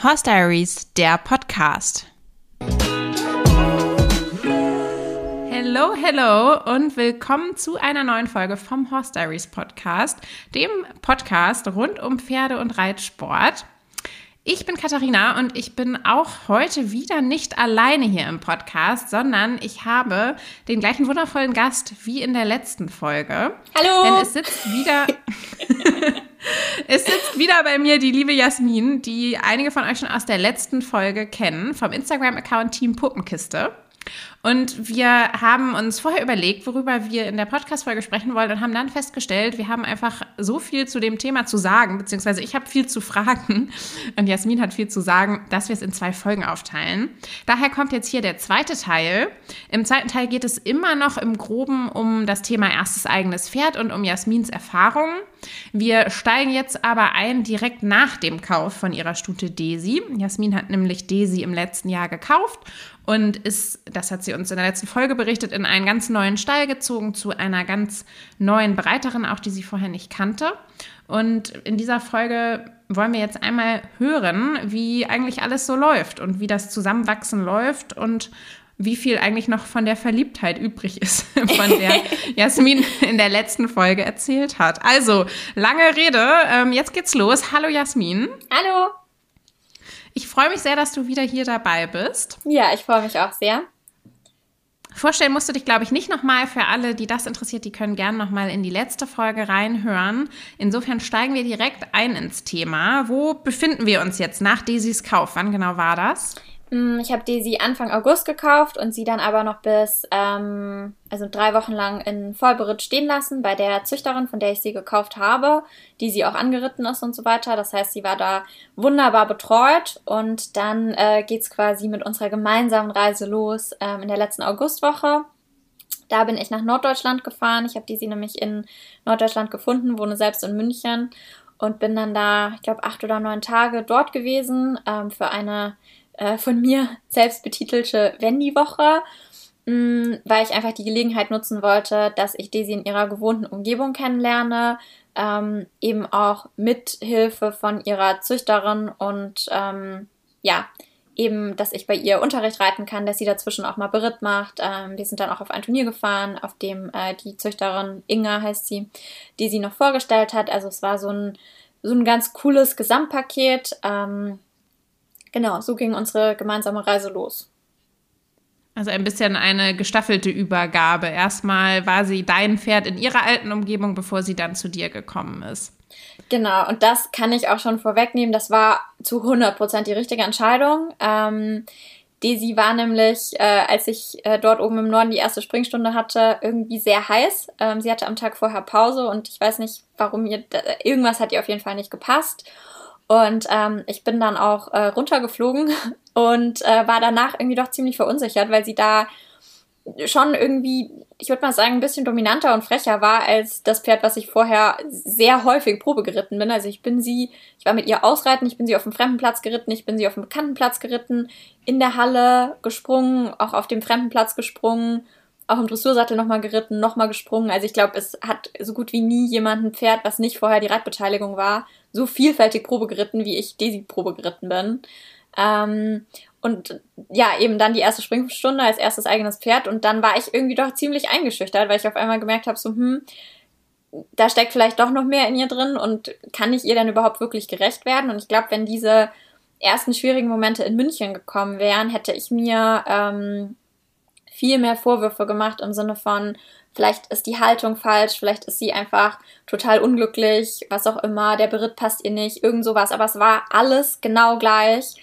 Horse Diaries, der Podcast. Hello, hello und willkommen zu einer neuen Folge vom Horse Diaries Podcast, dem Podcast rund um Pferde und Reitsport. Ich bin Katharina und ich bin auch heute wieder nicht alleine hier im Podcast, sondern ich habe den gleichen wundervollen Gast wie in der letzten Folge. Hallo! Denn es sitzt wieder. es sitzt wieder bei mir die liebe Jasmin, die einige von euch schon aus der letzten Folge kennen, vom Instagram-Account Team Puppenkiste. Und wir haben uns vorher überlegt, worüber wir in der Podcast-Folge sprechen wollen und haben dann festgestellt, wir haben einfach so viel zu dem Thema zu sagen, beziehungsweise ich habe viel zu fragen und Jasmin hat viel zu sagen, dass wir es in zwei Folgen aufteilen. Daher kommt jetzt hier der zweite Teil. Im zweiten Teil geht es immer noch im Groben um das Thema erstes eigenes Pferd und um Jasmins Erfahrungen. Wir steigen jetzt aber ein direkt nach dem Kauf von ihrer Stute Daisy. Jasmin hat nämlich Daisy im letzten Jahr gekauft und ist, das hat sie uns in der letzten Folge berichtet, in einen ganz neuen Stall gezogen zu einer ganz neuen Breiterin, auch die sie vorher nicht kannte. Und in dieser Folge wollen wir jetzt einmal hören, wie eigentlich alles so läuft und wie das Zusammenwachsen läuft und wie viel eigentlich noch von der Verliebtheit übrig ist, von der Jasmin in der letzten Folge erzählt hat. Also, lange Rede, ähm, jetzt geht's los. Hallo Jasmin. Hallo. Ich freue mich sehr, dass du wieder hier dabei bist. Ja, ich freue mich auch sehr. Vorstellen musst du dich, glaube ich, nicht nochmal. Für alle, die das interessiert, die können gerne nochmal in die letzte Folge reinhören. Insofern steigen wir direkt ein ins Thema. Wo befinden wir uns jetzt nach Daisys Kauf? Wann genau war das? Mm, ich habe Daisy Anfang August gekauft und sie dann aber noch bis, ähm, also drei Wochen lang in Vollberitt stehen lassen bei der Züchterin, von der ich sie gekauft habe, die sie auch angeritten ist und so weiter. Das heißt, sie war da wunderbar betreut und dann äh, geht's quasi mit unserer gemeinsamen Reise los ähm, in der letzten Augustwoche. Da bin ich nach Norddeutschland gefahren. Ich habe Daisy nämlich in Norddeutschland gefunden, wohne selbst in München und bin dann da, ich glaube, acht oder neun Tage dort gewesen ähm, für eine äh, von mir selbst betitelte Wendy-Woche, mm, weil ich einfach die Gelegenheit nutzen wollte, dass ich Daisy in ihrer gewohnten Umgebung kennenlerne, ähm, eben auch mit Hilfe von ihrer Züchterin und ähm, ja, eben, dass ich bei ihr Unterricht reiten kann, dass sie dazwischen auch mal Beritt macht. Ähm, wir sind dann auch auf ein Turnier gefahren, auf dem äh, die Züchterin Inga heißt sie, die sie noch vorgestellt hat. Also es war so ein, so ein ganz cooles Gesamtpaket. Ähm, Genau, so ging unsere gemeinsame Reise los. Also ein bisschen eine gestaffelte Übergabe. Erstmal war sie dein Pferd in ihrer alten Umgebung, bevor sie dann zu dir gekommen ist. Genau, und das kann ich auch schon vorwegnehmen. Das war zu 100% die richtige Entscheidung. Ähm, Daisy war nämlich, äh, als ich äh, dort oben im Norden die erste Springstunde hatte, irgendwie sehr heiß. Ähm, sie hatte am Tag vorher Pause und ich weiß nicht, warum ihr, irgendwas hat ihr auf jeden Fall nicht gepasst. Und ähm, ich bin dann auch äh, runtergeflogen und äh, war danach irgendwie doch ziemlich verunsichert, weil sie da schon irgendwie, ich würde mal sagen, ein bisschen dominanter und frecher war als das Pferd, was ich vorher sehr häufig Probe geritten bin. Also ich bin sie, ich war mit ihr ausreiten, ich bin sie auf dem fremden Platz geritten, ich bin sie auf dem bekannten Platz geritten, in der Halle gesprungen, auch auf dem fremden Platz gesprungen, auch im Dressursattel nochmal geritten, nochmal gesprungen. Also ich glaube, es hat so gut wie nie jemand ein Pferd, was nicht vorher die Reitbeteiligung war, so vielfältig Probe geritten, wie ich Daisy Probe geritten bin. Ähm, und ja, eben dann die erste Springstunde als erstes eigenes Pferd. Und dann war ich irgendwie doch ziemlich eingeschüchtert, weil ich auf einmal gemerkt habe, so, hm, da steckt vielleicht doch noch mehr in ihr drin und kann ich ihr dann überhaupt wirklich gerecht werden? Und ich glaube, wenn diese ersten schwierigen Momente in München gekommen wären, hätte ich mir ähm, viel mehr Vorwürfe gemacht im Sinne von, Vielleicht ist die Haltung falsch, vielleicht ist sie einfach total unglücklich, was auch immer, der Beritt passt ihr nicht, irgend sowas. Aber es war alles genau gleich,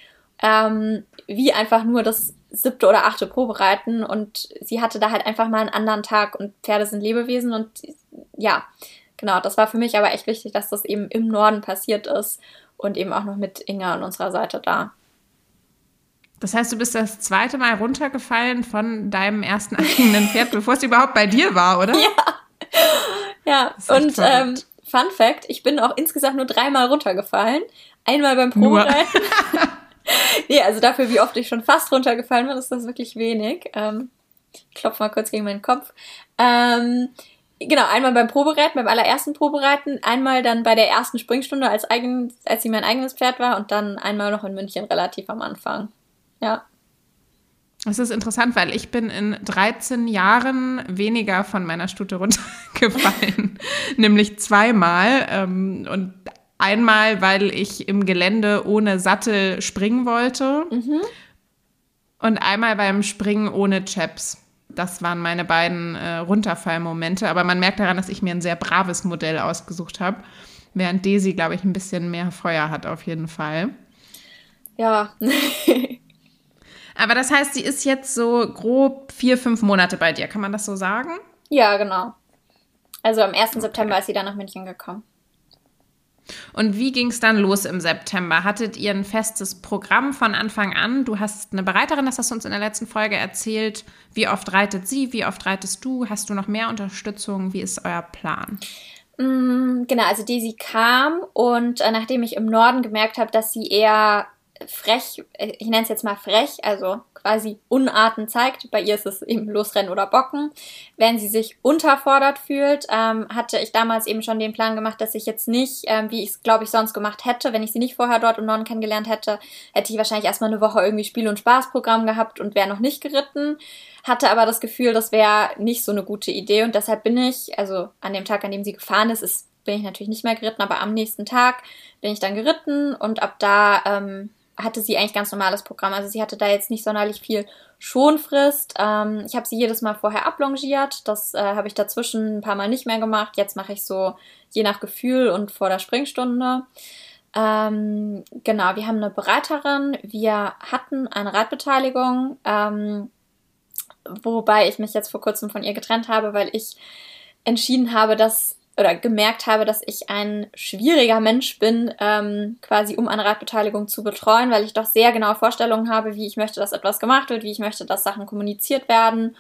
ähm, wie einfach nur das siebte oder achte Probereiten und sie hatte da halt einfach mal einen anderen Tag und Pferde sind Lebewesen und ja, genau, das war für mich aber echt wichtig, dass das eben im Norden passiert ist und eben auch noch mit Inga an unserer Seite da. Das heißt, du bist das zweite Mal runtergefallen von deinem ersten eigenen Pferd, bevor es überhaupt bei dir war, oder? Ja. Ja, und ähm, Fun Fact, ich bin auch insgesamt nur dreimal runtergefallen. Einmal beim Probereiten. nee, also dafür, wie oft ich schon fast runtergefallen bin, ist das wirklich wenig. Ähm, ich klopfe mal kurz gegen meinen Kopf. Ähm, Genau, einmal beim Probereiten, beim allerersten Probereiten, einmal dann bei der ersten Springstunde, als, eigen, als sie mein eigenes Pferd war und dann einmal noch in München relativ am Anfang. Ja. Es ist interessant, weil ich bin in 13 Jahren weniger von meiner Stute runtergefallen. Nämlich zweimal. Ähm, und einmal, weil ich im Gelände ohne Sattel springen wollte. Mhm. Und einmal beim Springen ohne Chaps. Das waren meine beiden äh, Runterfallmomente. Aber man merkt daran, dass ich mir ein sehr braves Modell ausgesucht habe. Während Daisy, glaube ich, ein bisschen mehr Feuer hat auf jeden Fall. Ja. Aber das heißt, sie ist jetzt so grob vier, fünf Monate bei dir. Kann man das so sagen? Ja, genau. Also am 1. Okay. September ist sie dann nach München gekommen. Und wie ging es dann los im September? Hattet ihr ein festes Programm von Anfang an? Du hast eine Bereiterin, das hast du uns in der letzten Folge erzählt. Wie oft reitet sie? Wie oft reitest du? Hast du noch mehr Unterstützung? Wie ist euer Plan? Mm, genau, also Daisy kam und äh, nachdem ich im Norden gemerkt habe, dass sie eher frech, äh, ich nenne es jetzt mal frech, also quasi Unarten zeigt. Bei ihr ist es eben Losrennen oder Bocken. Wenn sie sich unterfordert fühlt, ähm, hatte ich damals eben schon den Plan gemacht, dass ich jetzt nicht, ähm, wie ich es glaube ich sonst gemacht hätte, wenn ich sie nicht vorher dort im Norden kennengelernt hätte, hätte ich wahrscheinlich erstmal eine Woche irgendwie Spiel- und Spaßprogramm gehabt und wäre noch nicht geritten. Hatte aber das Gefühl, das wäre nicht so eine gute Idee und deshalb bin ich, also an dem Tag, an dem sie gefahren ist, ist bin ich natürlich nicht mehr geritten, aber am nächsten Tag bin ich dann geritten und ab da ähm, hatte sie eigentlich ganz normales Programm. Also sie hatte da jetzt nicht sonderlich viel Schonfrist. Ähm, ich habe sie jedes Mal vorher ablongiert. Das äh, habe ich dazwischen ein paar Mal nicht mehr gemacht. Jetzt mache ich so je nach Gefühl und vor der Springstunde. Ähm, genau, wir haben eine Bereiterin. Wir hatten eine Reitbeteiligung, ähm, wobei ich mich jetzt vor kurzem von ihr getrennt habe, weil ich entschieden habe, dass oder gemerkt habe, dass ich ein schwieriger Mensch bin, ähm, quasi um eine Radbeteiligung zu betreuen, weil ich doch sehr genaue Vorstellungen habe, wie ich möchte, dass etwas gemacht wird, wie ich möchte, dass Sachen kommuniziert werden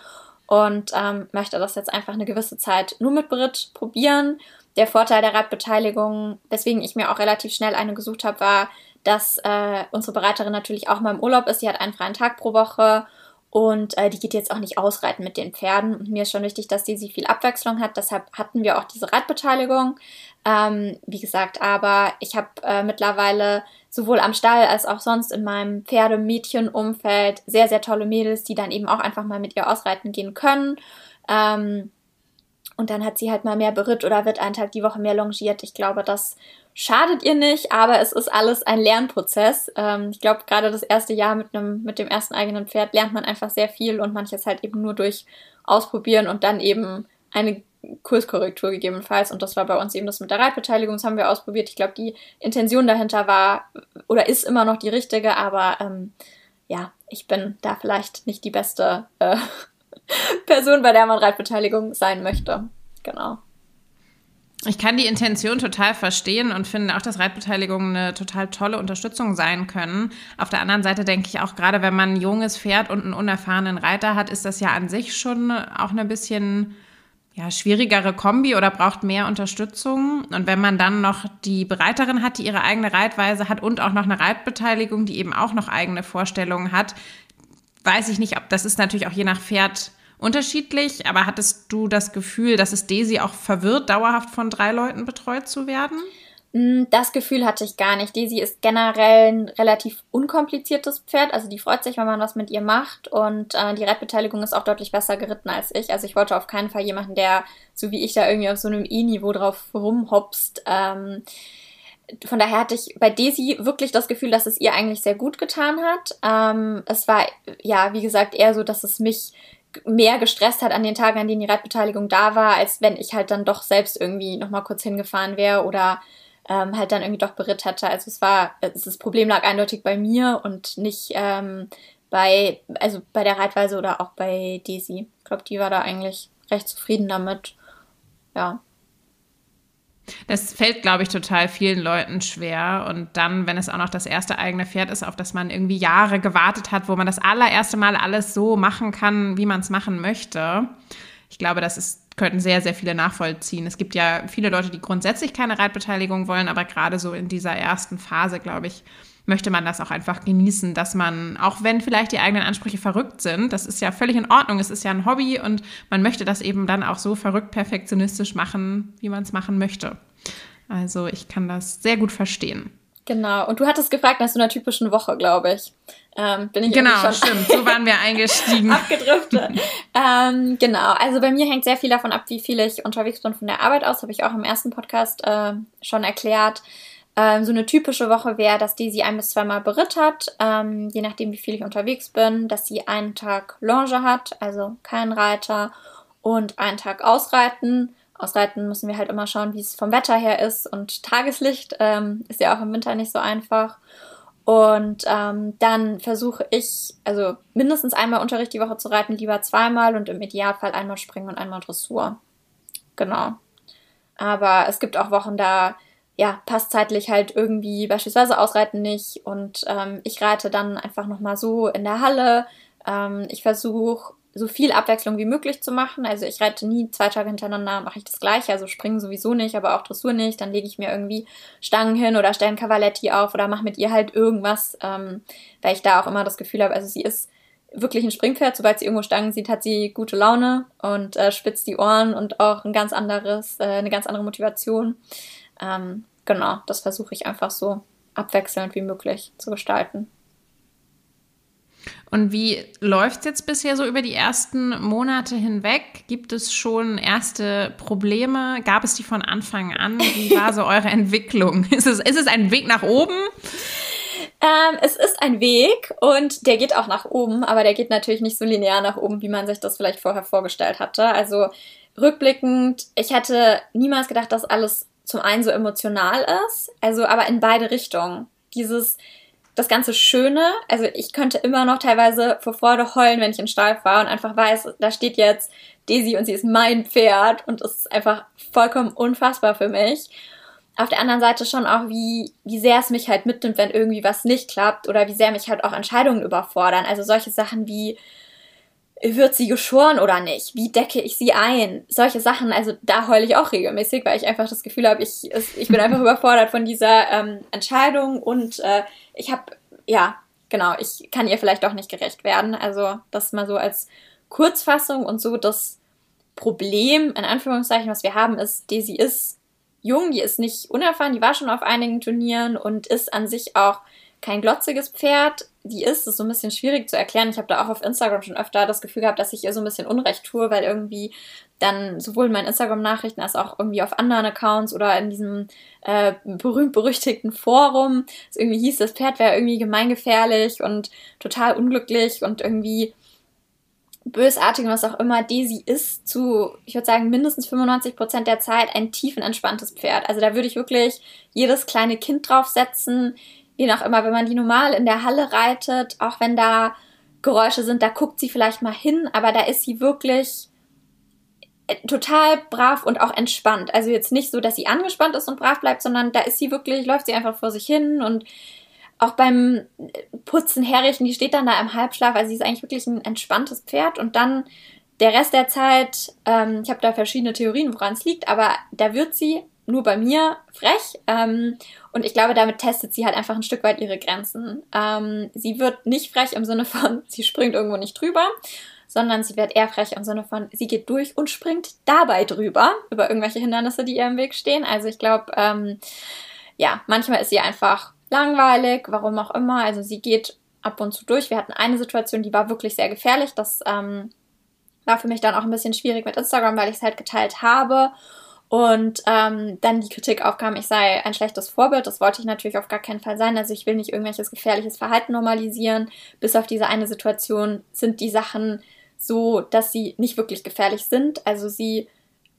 und ähm, möchte das jetzt einfach eine gewisse Zeit nur mit Brit probieren. Der Vorteil der Radbeteiligung, weswegen ich mir auch relativ schnell eine gesucht habe, war, dass äh, unsere Bereiterin natürlich auch mal im Urlaub ist. Sie hat einen freien Tag pro Woche und äh, die geht jetzt auch nicht ausreiten mit den Pferden. Und mir ist schon wichtig, dass die sie viel Abwechslung hat. Deshalb hatten wir auch diese Reitbeteiligung. Ähm, wie gesagt, aber ich habe äh, mittlerweile sowohl am Stall als auch sonst in meinem Pferdemädchenumfeld sehr, sehr tolle Mädels, die dann eben auch einfach mal mit ihr ausreiten gehen können. Ähm, und dann hat sie halt mal mehr beritt oder wird einen Tag die Woche mehr longiert. Ich glaube, das schadet ihr nicht, aber es ist alles ein Lernprozess. Ähm, ich glaube, gerade das erste Jahr mit einem, mit dem ersten eigenen Pferd lernt man einfach sehr viel und manches halt eben nur durch Ausprobieren und dann eben eine Kurskorrektur gegebenenfalls. Und das war bei uns eben das mit der Reitbeteiligung. Das haben wir ausprobiert. Ich glaube, die Intention dahinter war oder ist immer noch die richtige, aber ähm, ja, ich bin da vielleicht nicht die beste äh, Person, bei der man Reitbeteiligung sein möchte. Genau. Ich kann die Intention total verstehen und finde auch, dass Reitbeteiligungen eine total tolle Unterstützung sein können. Auf der anderen Seite denke ich auch, gerade wenn man ein junges Pferd und einen unerfahrenen Reiter hat, ist das ja an sich schon auch eine bisschen ja, schwierigere Kombi oder braucht mehr Unterstützung. Und wenn man dann noch die Bereiterin hat, die ihre eigene Reitweise hat und auch noch eine Reitbeteiligung, die eben auch noch eigene Vorstellungen hat, weiß ich nicht, ob das ist natürlich auch je nach Pferd unterschiedlich, aber hattest du das Gefühl, dass es Daisy auch verwirrt, dauerhaft von drei Leuten betreut zu werden? Mm, das Gefühl hatte ich gar nicht. Daisy ist generell ein relativ unkompliziertes Pferd. Also die freut sich, wenn man was mit ihr macht. Und äh, die Reitbeteiligung ist auch deutlich besser geritten als ich. Also ich wollte auf keinen Fall jemanden, der, so wie ich da irgendwie auf so einem E-Niveau drauf rumhopst. Ähm, von daher hatte ich bei Daisy wirklich das Gefühl, dass es ihr eigentlich sehr gut getan hat. Ähm, es war, ja, wie gesagt, eher so, dass es mich mehr gestresst hat an den Tagen, an denen die Reitbeteiligung da war, als wenn ich halt dann doch selbst irgendwie nochmal kurz hingefahren wäre oder ähm, halt dann irgendwie doch beritt hätte. Also es war, das Problem lag eindeutig bei mir und nicht ähm, bei, also bei der Reitweise oder auch bei Daisy. Ich glaube, die war da eigentlich recht zufrieden damit. Ja. Das fällt, glaube ich, total vielen Leuten schwer. Und dann, wenn es auch noch das erste eigene Pferd ist, auf das man irgendwie Jahre gewartet hat, wo man das allererste Mal alles so machen kann, wie man es machen möchte. Ich glaube, das ist, könnten sehr, sehr viele nachvollziehen. Es gibt ja viele Leute, die grundsätzlich keine Reitbeteiligung wollen, aber gerade so in dieser ersten Phase, glaube ich, möchte man das auch einfach genießen, dass man, auch wenn vielleicht die eigenen Ansprüche verrückt sind, das ist ja völlig in Ordnung, es ist ja ein Hobby und man möchte das eben dann auch so verrückt perfektionistisch machen, wie man es machen möchte. Also ich kann das sehr gut verstehen. Genau, und du hattest gefragt nach so einer typischen Woche, glaube ich. Ähm, bin ich genau, schon stimmt. So waren wir eingestiegen. abgedriftet. ähm, genau, also bei mir hängt sehr viel davon ab, wie viel ich unterwegs bin von der Arbeit aus. Habe ich auch im ersten Podcast äh, schon erklärt. Ähm, so eine typische Woche wäre, dass die sie ein bis zweimal beritt hat, ähm, je nachdem, wie viel ich unterwegs bin, dass sie einen Tag Longe hat, also kein Reiter, und einen Tag Ausreiten Ausreiten müssen wir halt immer schauen, wie es vom Wetter her ist und Tageslicht ähm, ist ja auch im Winter nicht so einfach. Und ähm, dann versuche ich, also mindestens einmal Unterricht die Woche zu reiten, lieber zweimal und im Idealfall einmal Springen und einmal Dressur. Genau. Aber es gibt auch Wochen, da ja, passt zeitlich halt irgendwie beispielsweise Ausreiten nicht und ähm, ich reite dann einfach nochmal so in der Halle. Ähm, ich versuche so viel Abwechslung wie möglich zu machen. Also ich reite nie zwei Tage hintereinander, mache ich das gleiche. Also springen sowieso nicht, aber auch Dressur nicht. Dann lege ich mir irgendwie Stangen hin oder stelle ein Cavaletti auf oder mache mit ihr halt irgendwas, ähm, weil ich da auch immer das Gefühl habe, also sie ist wirklich ein Springpferd. Sobald sie irgendwo Stangen sieht, hat sie gute Laune und äh, spitzt die Ohren und auch ein ganz anderes, äh, eine ganz andere Motivation. Ähm, genau, das versuche ich einfach so abwechselnd wie möglich zu gestalten. Und wie läuft es jetzt bisher so über die ersten Monate hinweg? Gibt es schon erste Probleme? Gab es die von Anfang an? Wie war so eure Entwicklung? Ist es, ist es ein Weg nach oben? Ähm, es ist ein Weg und der geht auch nach oben, aber der geht natürlich nicht so linear nach oben, wie man sich das vielleicht vorher vorgestellt hatte. Also rückblickend, ich hätte niemals gedacht, dass alles zum einen so emotional ist, also aber in beide Richtungen. Dieses, das ganze Schöne, also ich könnte immer noch teilweise vor Freude heulen, wenn ich in Stall fahre und einfach weiß, da steht jetzt Daisy und sie ist mein Pferd und es ist einfach vollkommen unfassbar für mich. Auf der anderen Seite schon auch, wie, wie sehr es mich halt mitnimmt, wenn irgendwie was nicht klappt oder wie sehr mich halt auch Entscheidungen überfordern. Also solche Sachen wie, wird sie geschoren oder nicht? Wie decke ich sie ein? Solche Sachen, also da heule ich auch regelmäßig, weil ich einfach das Gefühl habe, ich, ich bin einfach überfordert von dieser ähm, Entscheidung und äh, ich habe, ja, genau, ich kann ihr vielleicht auch nicht gerecht werden. Also das mal so als Kurzfassung und so das Problem, in Anführungszeichen, was wir haben, ist, Daisy ist jung, die ist nicht unerfahren, die war schon auf einigen Turnieren und ist an sich auch kein glotziges Pferd. Die ist, ist so ein bisschen schwierig zu erklären. Ich habe da auch auf Instagram schon öfter das Gefühl gehabt, dass ich ihr so ein bisschen Unrecht tue, weil irgendwie dann sowohl in meinen Instagram-Nachrichten als auch irgendwie auf anderen Accounts oder in diesem äh, berühmt-berüchtigten Forum es irgendwie hieß, das Pferd wäre irgendwie gemeingefährlich und total unglücklich und irgendwie bösartig und was auch immer, Daisy ist zu, ich würde sagen, mindestens 95 Prozent der Zeit ein tiefenentspanntes Pferd. Also da würde ich wirklich jedes kleine Kind draufsetzen, je nach immer, wenn man die normal in der Halle reitet, auch wenn da Geräusche sind, da guckt sie vielleicht mal hin, aber da ist sie wirklich äh, total brav und auch entspannt. Also jetzt nicht so, dass sie angespannt ist und brav bleibt, sondern da ist sie wirklich, läuft sie einfach vor sich hin und auch beim Putzen, Herrichten, die steht dann da im Halbschlaf. Also sie ist eigentlich wirklich ein entspanntes Pferd und dann der Rest der Zeit, ähm, ich habe da verschiedene Theorien, woran es liegt, aber da wird sie nur bei mir frech. Ähm, und ich glaube, damit testet sie halt einfach ein Stück weit ihre Grenzen. Ähm, sie wird nicht frech im Sinne von, sie springt irgendwo nicht drüber, sondern sie wird eher frech im Sinne von, sie geht durch und springt dabei drüber, über irgendwelche Hindernisse, die ihr im Weg stehen. Also ich glaube, ähm, ja, manchmal ist sie einfach langweilig, warum auch immer. Also sie geht ab und zu durch. Wir hatten eine Situation, die war wirklich sehr gefährlich. Das ähm, war für mich dann auch ein bisschen schwierig mit Instagram, weil ich es halt geteilt habe und ähm, dann die Kritik aufkam, ich sei ein schlechtes Vorbild. Das wollte ich natürlich auf gar keinen Fall sein. Also ich will nicht irgendwelches gefährliches Verhalten normalisieren. Bis auf diese eine Situation sind die Sachen so, dass sie nicht wirklich gefährlich sind. Also sie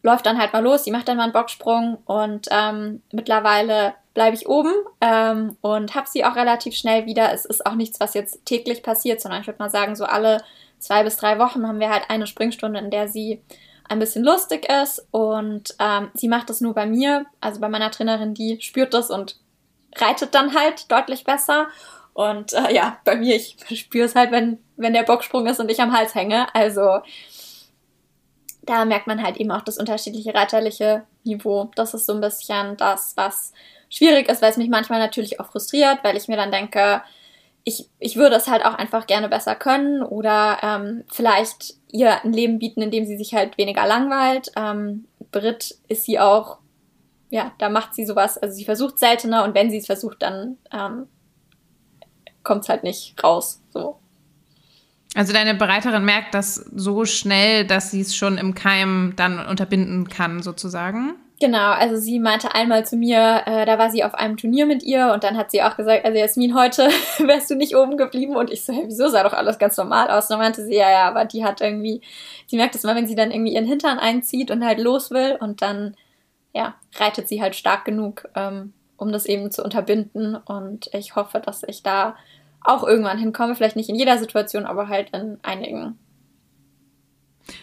läuft dann halt mal los, sie macht dann mal einen Bocksprung und ähm, mittlerweile bleibe ich oben ähm, und habe sie auch relativ schnell wieder. Es ist auch nichts, was jetzt täglich passiert, sondern ich würde mal sagen, so alle zwei bis drei Wochen haben wir halt eine Springstunde, in der sie ein bisschen lustig ist und ähm, sie macht das nur bei mir, also bei meiner Trainerin, die spürt das und reitet dann halt deutlich besser. Und äh, ja, bei mir, ich spüre es halt, wenn, wenn der Bocksprung ist und ich am Hals hänge. Also da merkt man halt eben auch das unterschiedliche reiterliche Niveau. Das ist so ein bisschen das, was schwierig ist, weil es mich manchmal natürlich auch frustriert, weil ich mir dann denke, ich, ich würde es halt auch einfach gerne besser können oder ähm, vielleicht ihr ein Leben bieten, in dem sie sich halt weniger langweilt. Ähm, Brit ist sie auch, ja, da macht sie sowas, also sie versucht seltener und wenn sie es versucht, dann ähm, kommt es halt nicht raus. So. Also deine Bereiterin merkt das so schnell, dass sie es schon im Keim dann unterbinden kann, sozusagen. Genau, also sie meinte einmal zu mir, äh, da war sie auf einem Turnier mit ihr und dann hat sie auch gesagt, also Jasmin, heute wärst du nicht oben geblieben und ich so, hey, wieso sah doch alles ganz normal aus? Und dann meinte sie, ja, ja, aber die hat irgendwie, sie merkt es immer, wenn sie dann irgendwie ihren Hintern einzieht und halt los will und dann, ja, reitet sie halt stark genug, ähm, um das eben zu unterbinden und ich hoffe, dass ich da auch irgendwann hinkomme, vielleicht nicht in jeder Situation, aber halt in einigen.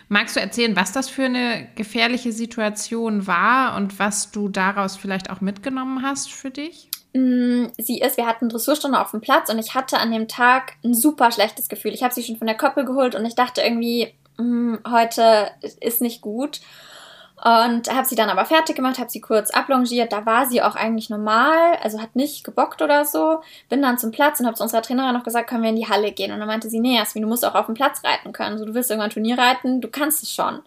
Magst du erzählen, was das für eine gefährliche Situation war und was du daraus vielleicht auch mitgenommen hast für dich? Mm, sie ist, wir hatten Dressurstunde auf dem Platz und ich hatte an dem Tag ein super schlechtes Gefühl. Ich habe sie schon von der Koppel geholt und ich dachte irgendwie, mm, heute ist nicht gut. Und habe sie dann aber fertig gemacht, habe sie kurz ablongiert. Da war sie auch eigentlich normal, also hat nicht gebockt oder so. Bin dann zum Platz und habe zu unserer Trainerin noch gesagt, können wir in die Halle gehen? Und dann meinte sie, nee, Jasmin, du musst auch auf dem Platz reiten können. So, du willst irgendwann Turnier reiten, du kannst es schon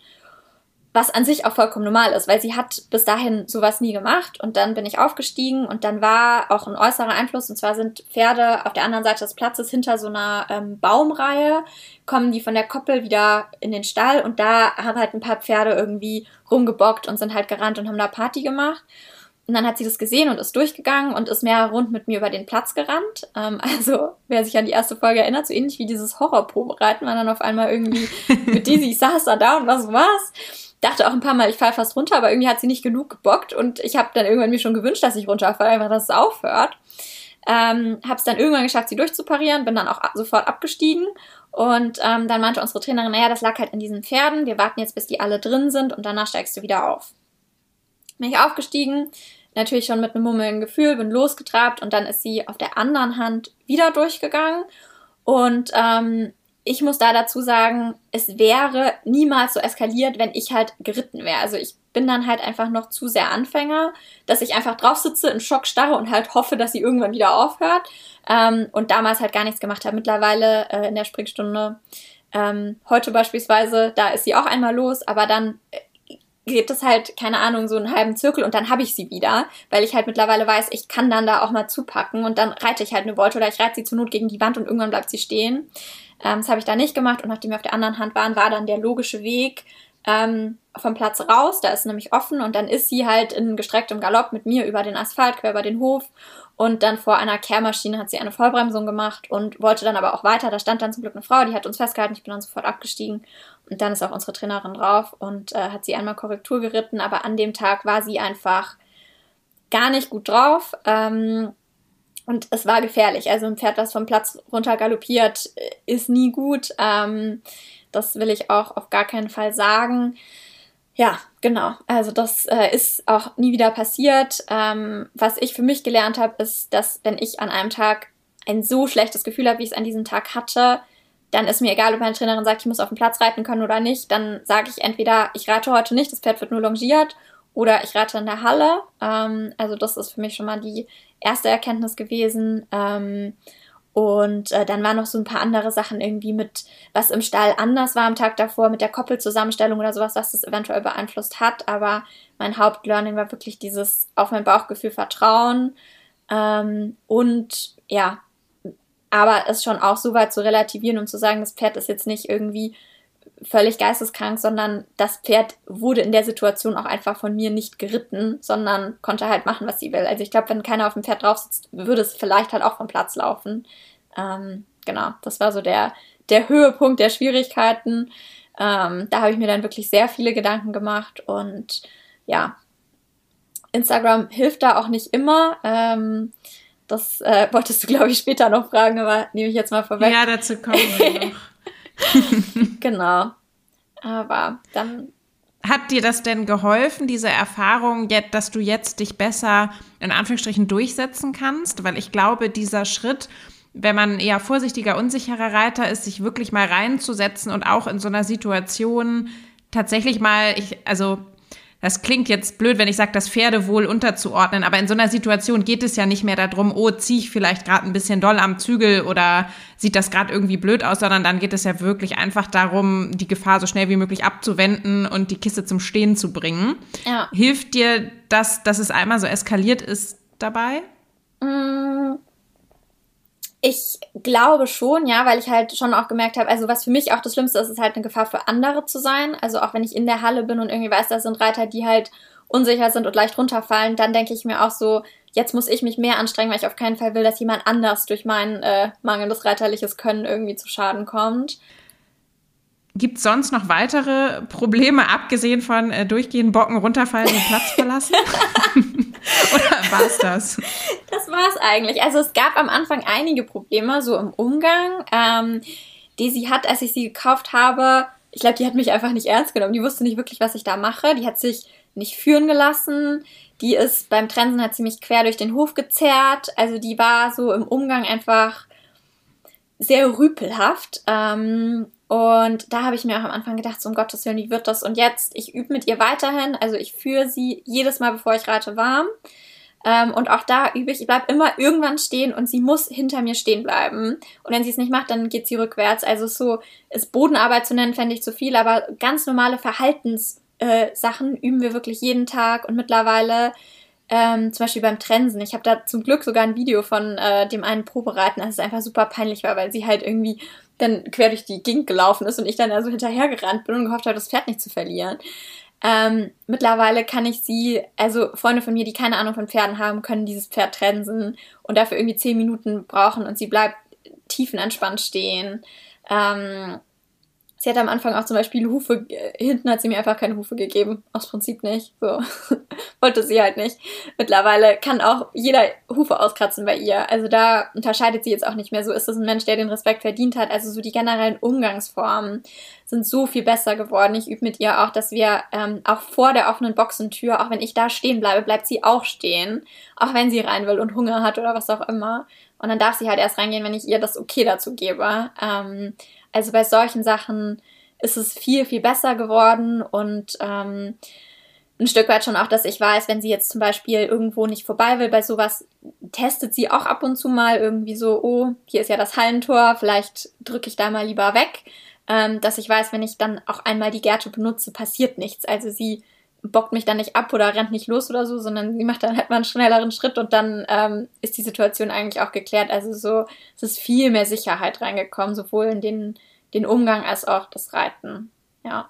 was an sich auch vollkommen normal ist, weil sie hat bis dahin sowas nie gemacht und dann bin ich aufgestiegen und dann war auch ein äußerer Einfluss und zwar sind Pferde auf der anderen Seite des Platzes hinter so einer ähm, Baumreihe, kommen die von der Koppel wieder in den Stall und da haben halt ein paar Pferde irgendwie rumgebockt und sind halt gerannt und haben da Party gemacht. Und dann hat sie das gesehen und ist durchgegangen und ist mehr rund mit mir über den Platz gerannt. Ähm, also, wer sich an die erste Folge erinnert, so ähnlich wie dieses Horrorprobereiten, war dann auf einmal irgendwie mit Dizzy, ich saß da da und was war's? Dachte auch ein paar Mal, ich falle fast runter, aber irgendwie hat sie nicht genug gebockt und ich habe dann irgendwann mir schon gewünscht, dass ich runterfalle, einfach, dass es aufhört. Ähm, habe es dann irgendwann geschafft, sie durchzuparieren, bin dann auch sofort abgestiegen und ähm, dann meinte unsere Trainerin, naja, das lag halt in diesen Pferden, wir warten jetzt, bis die alle drin sind und danach steigst du wieder auf. Bin ich aufgestiegen, natürlich schon mit einem mummelnden Gefühl, bin losgetrabt und dann ist sie auf der anderen Hand wieder durchgegangen und ähm, ich muss da dazu sagen, es wäre niemals so eskaliert, wenn ich halt geritten wäre. Also ich bin dann halt einfach noch zu sehr Anfänger, dass ich einfach drauf sitze, in Schock starre und halt hoffe, dass sie irgendwann wieder aufhört. Ähm, und damals halt gar nichts gemacht habe. Mittlerweile äh, in der Springstunde, ähm, heute beispielsweise, da ist sie auch einmal los, aber dann äh, geht es halt, keine Ahnung, so einen halben Zirkel und dann habe ich sie wieder, weil ich halt mittlerweile weiß, ich kann dann da auch mal zupacken und dann reite ich halt eine Wolte oder ich reite sie zur Not gegen die Wand und irgendwann bleibt sie stehen. Ähm, das habe ich da nicht gemacht und nachdem wir auf der anderen Hand waren, war dann der logische Weg ähm, vom Platz raus. Da ist nämlich offen und dann ist sie halt in gestrecktem Galopp mit mir über den Asphalt, quer über den Hof und dann vor einer Kehrmaschine hat sie eine Vollbremsung gemacht und wollte dann aber auch weiter. Da stand dann zum Glück eine Frau, die hat uns festgehalten. Ich bin dann sofort abgestiegen und dann ist auch unsere Trainerin drauf und äh, hat sie einmal Korrektur geritten. Aber an dem Tag war sie einfach gar nicht gut drauf. Ähm, und es war gefährlich. Also ein Pferd, das vom Platz runter galoppiert, äh, ist nie gut. Ähm, das will ich auch auf gar keinen Fall sagen. Ja, genau. Also das äh, ist auch nie wieder passiert. Ähm, was ich für mich gelernt habe, ist, dass wenn ich an einem Tag ein so schlechtes Gefühl habe, wie ich es an diesem Tag hatte, dann ist mir egal, ob meine Trainerin sagt, ich muss auf dem Platz reiten können oder nicht. Dann sage ich entweder, ich reite heute nicht, das Pferd wird nur longiert, oder ich reite in der Halle. Ähm, also das ist für mich schon mal die erste Erkenntnis gewesen. Ähm, und äh, dann waren noch so ein paar andere Sachen irgendwie mit, was im Stall anders war am Tag davor, mit der Koppelzusammenstellung oder sowas, was das eventuell beeinflusst hat. Aber mein Hauptlearning war wirklich dieses auf mein Bauchgefühl vertrauen. Ähm, und ja, aber es schon auch so weit zu relativieren und zu sagen, das Pferd ist jetzt nicht irgendwie völlig geisteskrank, sondern das Pferd wurde in der Situation auch einfach von mir nicht geritten, sondern konnte halt machen, was sie will. Also ich glaube, wenn keiner auf dem Pferd drauf sitzt, würde es vielleicht halt auch vom Platz laufen. Ähm, genau, das war so der, der Höhepunkt der Schwierigkeiten. Ähm, da habe ich mir dann wirklich sehr viele Gedanken gemacht und ja, Instagram hilft da auch nicht immer. Ähm, das äh, wolltest du, glaube ich, später noch fragen, aber nehme ich jetzt mal vorweg. Ja, dazu kommen wir noch. genau. Aber dann. Hat dir das denn geholfen, diese Erfahrung, dass du jetzt dich besser in Anführungsstrichen durchsetzen kannst? Weil ich glaube, dieser Schritt, wenn man eher vorsichtiger, unsicherer Reiter ist, sich wirklich mal reinzusetzen und auch in so einer Situation tatsächlich mal, ich, also das klingt jetzt blöd, wenn ich sage, das Pferdewohl unterzuordnen, aber in so einer Situation geht es ja nicht mehr darum, oh, ziehe ich vielleicht gerade ein bisschen doll am Zügel oder sieht das gerade irgendwie blöd aus, sondern dann geht es ja wirklich einfach darum, die Gefahr so schnell wie möglich abzuwenden und die Kiste zum Stehen zu bringen. Ja. Hilft dir das, dass es einmal so eskaliert ist dabei? Mm, ich glaube schon, ja, weil ich halt schon auch gemerkt habe, also was für mich auch das Schlimmste ist, ist halt eine Gefahr für andere zu sein. Also auch wenn ich in der Halle bin und irgendwie weiß, das sind Reiter, die halt unsicher sind und leicht runterfallen, dann denke ich mir auch so, jetzt muss ich mich mehr anstrengen, weil ich auf keinen Fall will, dass jemand anders durch mein äh, mangelndes reiterliches Können irgendwie zu Schaden kommt. Gibt es sonst noch weitere Probleme, abgesehen von äh, durchgehen, Bocken, runterfallen und Platz verlassen? Oder war es das? Das war es eigentlich. Also es gab am Anfang einige Probleme, so im Umgang. Ähm, die sie hat, als ich sie gekauft habe, ich glaube, die hat mich einfach nicht ernst genommen. Die wusste nicht wirklich, was ich da mache. Die hat sich nicht führen gelassen. Die ist beim Trensen hat sie mich quer durch den Hof gezerrt. Also die war so im Umgang einfach sehr rüpelhaft. Ähm, und da habe ich mir auch am Anfang gedacht, so um Gottes Willen, wie wird das? Und jetzt, ich übe mit ihr weiterhin. Also ich führe sie jedes Mal, bevor ich reite, warm. Ähm, und auch da übe ich, ich bleibe immer irgendwann stehen und sie muss hinter mir stehen bleiben. Und wenn sie es nicht macht, dann geht sie rückwärts. Also so ist Bodenarbeit zu nennen, fände ich zu viel, aber ganz normale Verhaltenssachen äh, üben wir wirklich jeden Tag. Und mittlerweile ähm, zum Beispiel beim Trensen. Ich habe da zum Glück sogar ein Video von äh, dem einen Probereiten, das ist einfach super peinlich war, weil sie halt irgendwie dann quer durch die Gegend gelaufen ist und ich dann also hinterhergerannt bin und gehofft habe, das Pferd nicht zu verlieren. Ähm, mittlerweile kann ich sie, also Freunde von mir, die keine Ahnung von Pferden haben, können dieses Pferd trensen und dafür irgendwie zehn Minuten brauchen und sie bleibt tiefenentspannt stehen. Ähm, Sie hat am Anfang auch zum Beispiel Hufe, äh, hinten hat sie mir einfach keine Hufe gegeben. Aus Prinzip nicht. So. Wollte sie halt nicht. Mittlerweile kann auch jeder Hufe auskratzen bei ihr. Also da unterscheidet sie jetzt auch nicht mehr. So ist es ein Mensch, der den Respekt verdient hat. Also so die generellen Umgangsformen sind so viel besser geworden. Ich übe mit ihr auch, dass wir ähm, auch vor der offenen Boxentür, auch wenn ich da stehen bleibe, bleibt sie auch stehen. Auch wenn sie rein will und Hunger hat oder was auch immer. Und dann darf sie halt erst reingehen, wenn ich ihr das okay dazu gebe. Ähm, also bei solchen Sachen ist es viel, viel besser geworden und ähm, ein Stück weit schon auch, dass ich weiß, wenn sie jetzt zum Beispiel irgendwo nicht vorbei will, bei sowas testet sie auch ab und zu mal irgendwie so, oh, hier ist ja das Hallentor, vielleicht drücke ich da mal lieber weg. Ähm, dass ich weiß, wenn ich dann auch einmal die Gerte benutze, passiert nichts. Also sie bockt mich dann nicht ab oder rennt nicht los oder so, sondern sie macht dann halt mal einen schnelleren Schritt und dann ähm, ist die Situation eigentlich auch geklärt. Also so, es ist viel mehr Sicherheit reingekommen, sowohl in den, den Umgang als auch das Reiten. Ja.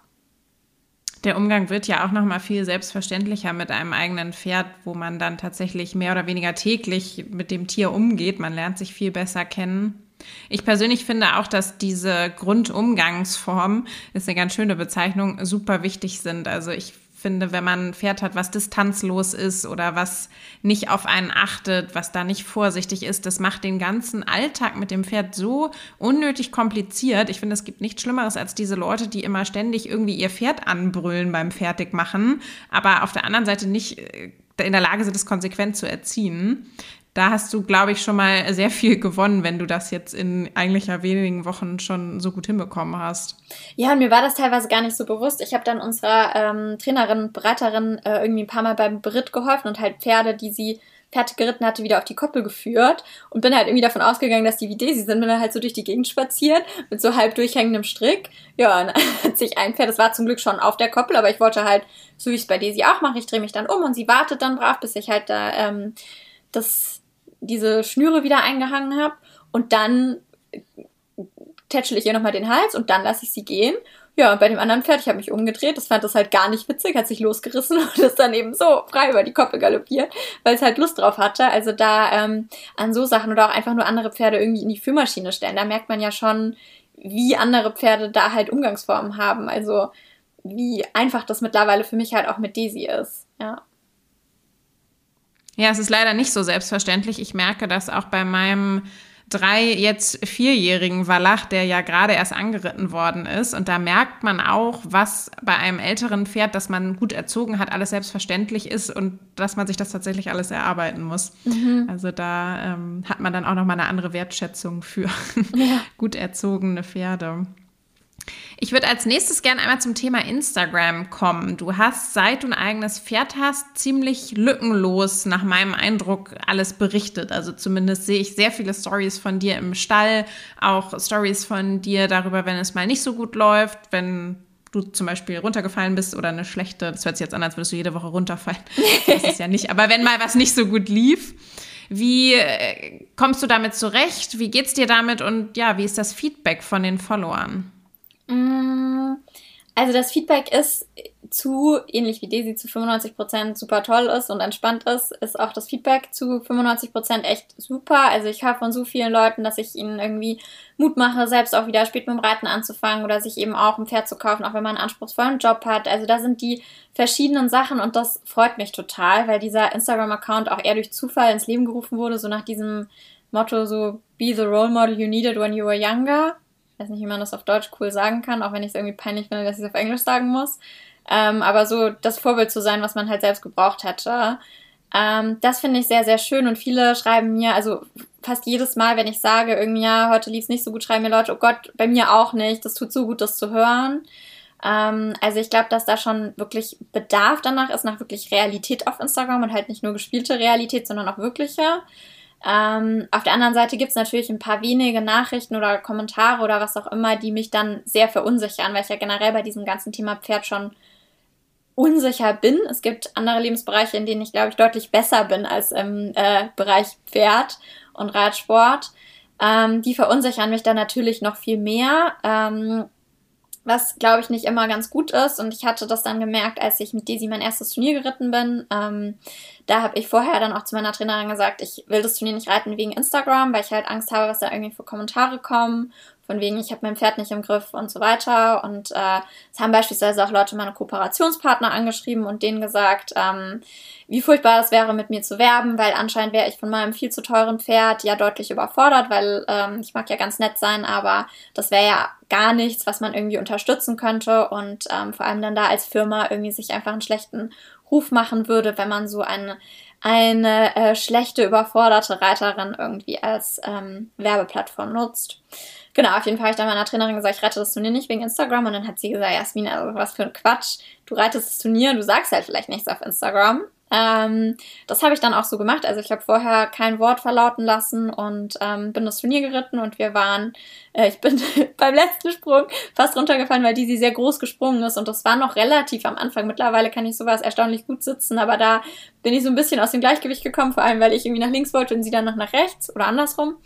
Der Umgang wird ja auch noch mal viel selbstverständlicher mit einem eigenen Pferd, wo man dann tatsächlich mehr oder weniger täglich mit dem Tier umgeht. Man lernt sich viel besser kennen. Ich persönlich finde auch, dass diese Grundumgangsformen, ist eine ganz schöne Bezeichnung, super wichtig sind. Also ich finde, wenn man ein Pferd hat, was distanzlos ist oder was nicht auf einen achtet, was da nicht vorsichtig ist, das macht den ganzen Alltag mit dem Pferd so unnötig kompliziert. Ich finde, es gibt nichts Schlimmeres als diese Leute, die immer ständig irgendwie ihr Pferd anbrüllen beim Fertigmachen, aber auf der anderen Seite nicht äh, in der Lage sind, es konsequent zu erziehen da hast du, glaube ich, schon mal sehr viel gewonnen, wenn du das jetzt in eigentlich ja wenigen Wochen schon so gut hinbekommen hast. Ja, und mir war das teilweise gar nicht so bewusst. Ich habe dann unserer ähm, Trainerin, Beraterin äh, irgendwie ein paar Mal beim Beritt geholfen und halt Pferde, die sie fertig geritten hatte, wieder auf die Koppel geführt und bin halt irgendwie davon ausgegangen, dass die wie Daisy sind, bin dann halt so durch die Gegend spaziert mit so halb durchhängendem Strick. Ja, und hat sich ein Pferd, das war zum Glück schon auf der Koppel, aber ich wollte halt, so wie ich es bei Daisy auch mache, ich drehe mich dann um und sie wartet dann brav, bis ich halt da ähm, das diese Schnüre wieder eingehangen habe und dann tätschel ich ihr nochmal den Hals und dann lasse ich sie gehen. Ja, und bei dem anderen Pferd, ich habe mich umgedreht, das fand das halt gar nicht witzig, hat sich losgerissen und ist dann eben so frei über die Koppel galoppiert, weil es halt Lust drauf hatte. Also da ähm, an so Sachen oder auch einfach nur andere Pferde irgendwie in die Führmaschine stellen, da merkt man ja schon, wie andere Pferde da halt Umgangsformen haben. Also wie einfach das mittlerweile für mich halt auch mit Daisy ist. Ja. Ja, es ist leider nicht so selbstverständlich. Ich merke das auch bei meinem drei, jetzt vierjährigen Wallach, der ja gerade erst angeritten worden ist. Und da merkt man auch, was bei einem älteren Pferd, das man gut erzogen hat, alles selbstverständlich ist und dass man sich das tatsächlich alles erarbeiten muss. Mhm. Also da ähm, hat man dann auch nochmal eine andere Wertschätzung für ja. gut erzogene Pferde. Ich würde als nächstes gerne einmal zum Thema Instagram kommen. Du hast, seit du ein eigenes Pferd hast, ziemlich lückenlos nach meinem Eindruck alles berichtet. Also zumindest sehe ich sehr viele Stories von dir im Stall, auch Stories von dir darüber, wenn es mal nicht so gut läuft, wenn du zum Beispiel runtergefallen bist oder eine schlechte, das hört sich jetzt an, als würdest du jede Woche runterfallen. Das ist ja nicht, aber wenn mal was nicht so gut lief. Wie äh, kommst du damit zurecht? Wie geht's dir damit? Und ja, wie ist das Feedback von den Followern? Mm, also das Feedback ist zu, ähnlich wie Daisy zu 95% super toll ist und entspannt ist, ist auch das Feedback zu 95% echt super. Also ich höre von so vielen Leuten, dass ich ihnen irgendwie Mut mache, selbst auch wieder spät mit dem Reiten anzufangen oder sich eben auch ein Pferd zu kaufen, auch wenn man einen anspruchsvollen Job hat. Also da sind die verschiedenen Sachen und das freut mich total, weil dieser Instagram-Account auch eher durch Zufall ins Leben gerufen wurde, so nach diesem Motto so, be the role model you needed when you were younger weiß nicht, wie man das auf Deutsch cool sagen kann, auch wenn ich es irgendwie peinlich finde, dass ich es auf Englisch sagen muss. Ähm, aber so das Vorbild zu sein, was man halt selbst gebraucht hätte. Ähm, das finde ich sehr, sehr schön und viele schreiben mir, also fast jedes Mal, wenn ich sage, irgendwie, ja, heute lief es nicht so gut, schreiben mir Leute, oh Gott, bei mir auch nicht, das tut so gut, das zu hören. Ähm, also ich glaube, dass da schon wirklich Bedarf danach ist, nach wirklich Realität auf Instagram und halt nicht nur gespielte Realität, sondern auch wirkliche. Ähm, auf der anderen Seite gibt es natürlich ein paar wenige Nachrichten oder Kommentare oder was auch immer, die mich dann sehr verunsichern, weil ich ja generell bei diesem ganzen Thema Pferd schon unsicher bin. Es gibt andere Lebensbereiche, in denen ich, glaube ich, deutlich besser bin als im äh, Bereich Pferd und Radsport. Ähm, die verunsichern mich dann natürlich noch viel mehr. Ähm, was glaube ich nicht immer ganz gut ist. Und ich hatte das dann gemerkt, als ich mit Daisy mein erstes Turnier geritten bin. Ähm, da habe ich vorher dann auch zu meiner Trainerin gesagt, ich will das Turnier nicht reiten wegen Instagram, weil ich halt Angst habe, was da irgendwie für Kommentare kommen von wegen, ich habe mein Pferd nicht im Griff und so weiter. Und äh, es haben beispielsweise auch Leute meine Kooperationspartner angeschrieben und denen gesagt, ähm, wie furchtbar es wäre, mit mir zu werben, weil anscheinend wäre ich von meinem viel zu teuren Pferd ja deutlich überfordert, weil ähm, ich mag ja ganz nett sein, aber das wäre ja gar nichts, was man irgendwie unterstützen könnte und ähm, vor allem dann da als Firma irgendwie sich einfach einen schlechten Ruf machen würde, wenn man so eine eine äh, schlechte, überforderte Reiterin irgendwie als ähm, Werbeplattform nutzt. Genau, auf jeden Fall habe ich dann meiner Trainerin gesagt, ich rette das Turnier nicht wegen Instagram. Und dann hat sie gesagt, Jasmin, also was für ein Quatsch. Du reitest das Turnier und du sagst halt vielleicht nichts auf Instagram. Ähm, das habe ich dann auch so gemacht. Also ich habe vorher kein Wort verlauten lassen und ähm, bin das Turnier geritten und wir waren, äh, ich bin beim letzten Sprung fast runtergefallen, weil die sie sehr groß gesprungen ist und das war noch relativ am Anfang. Mittlerweile kann ich sowas erstaunlich gut sitzen, aber da bin ich so ein bisschen aus dem Gleichgewicht gekommen, vor allem weil ich irgendwie nach links wollte und sie dann noch nach rechts oder andersrum.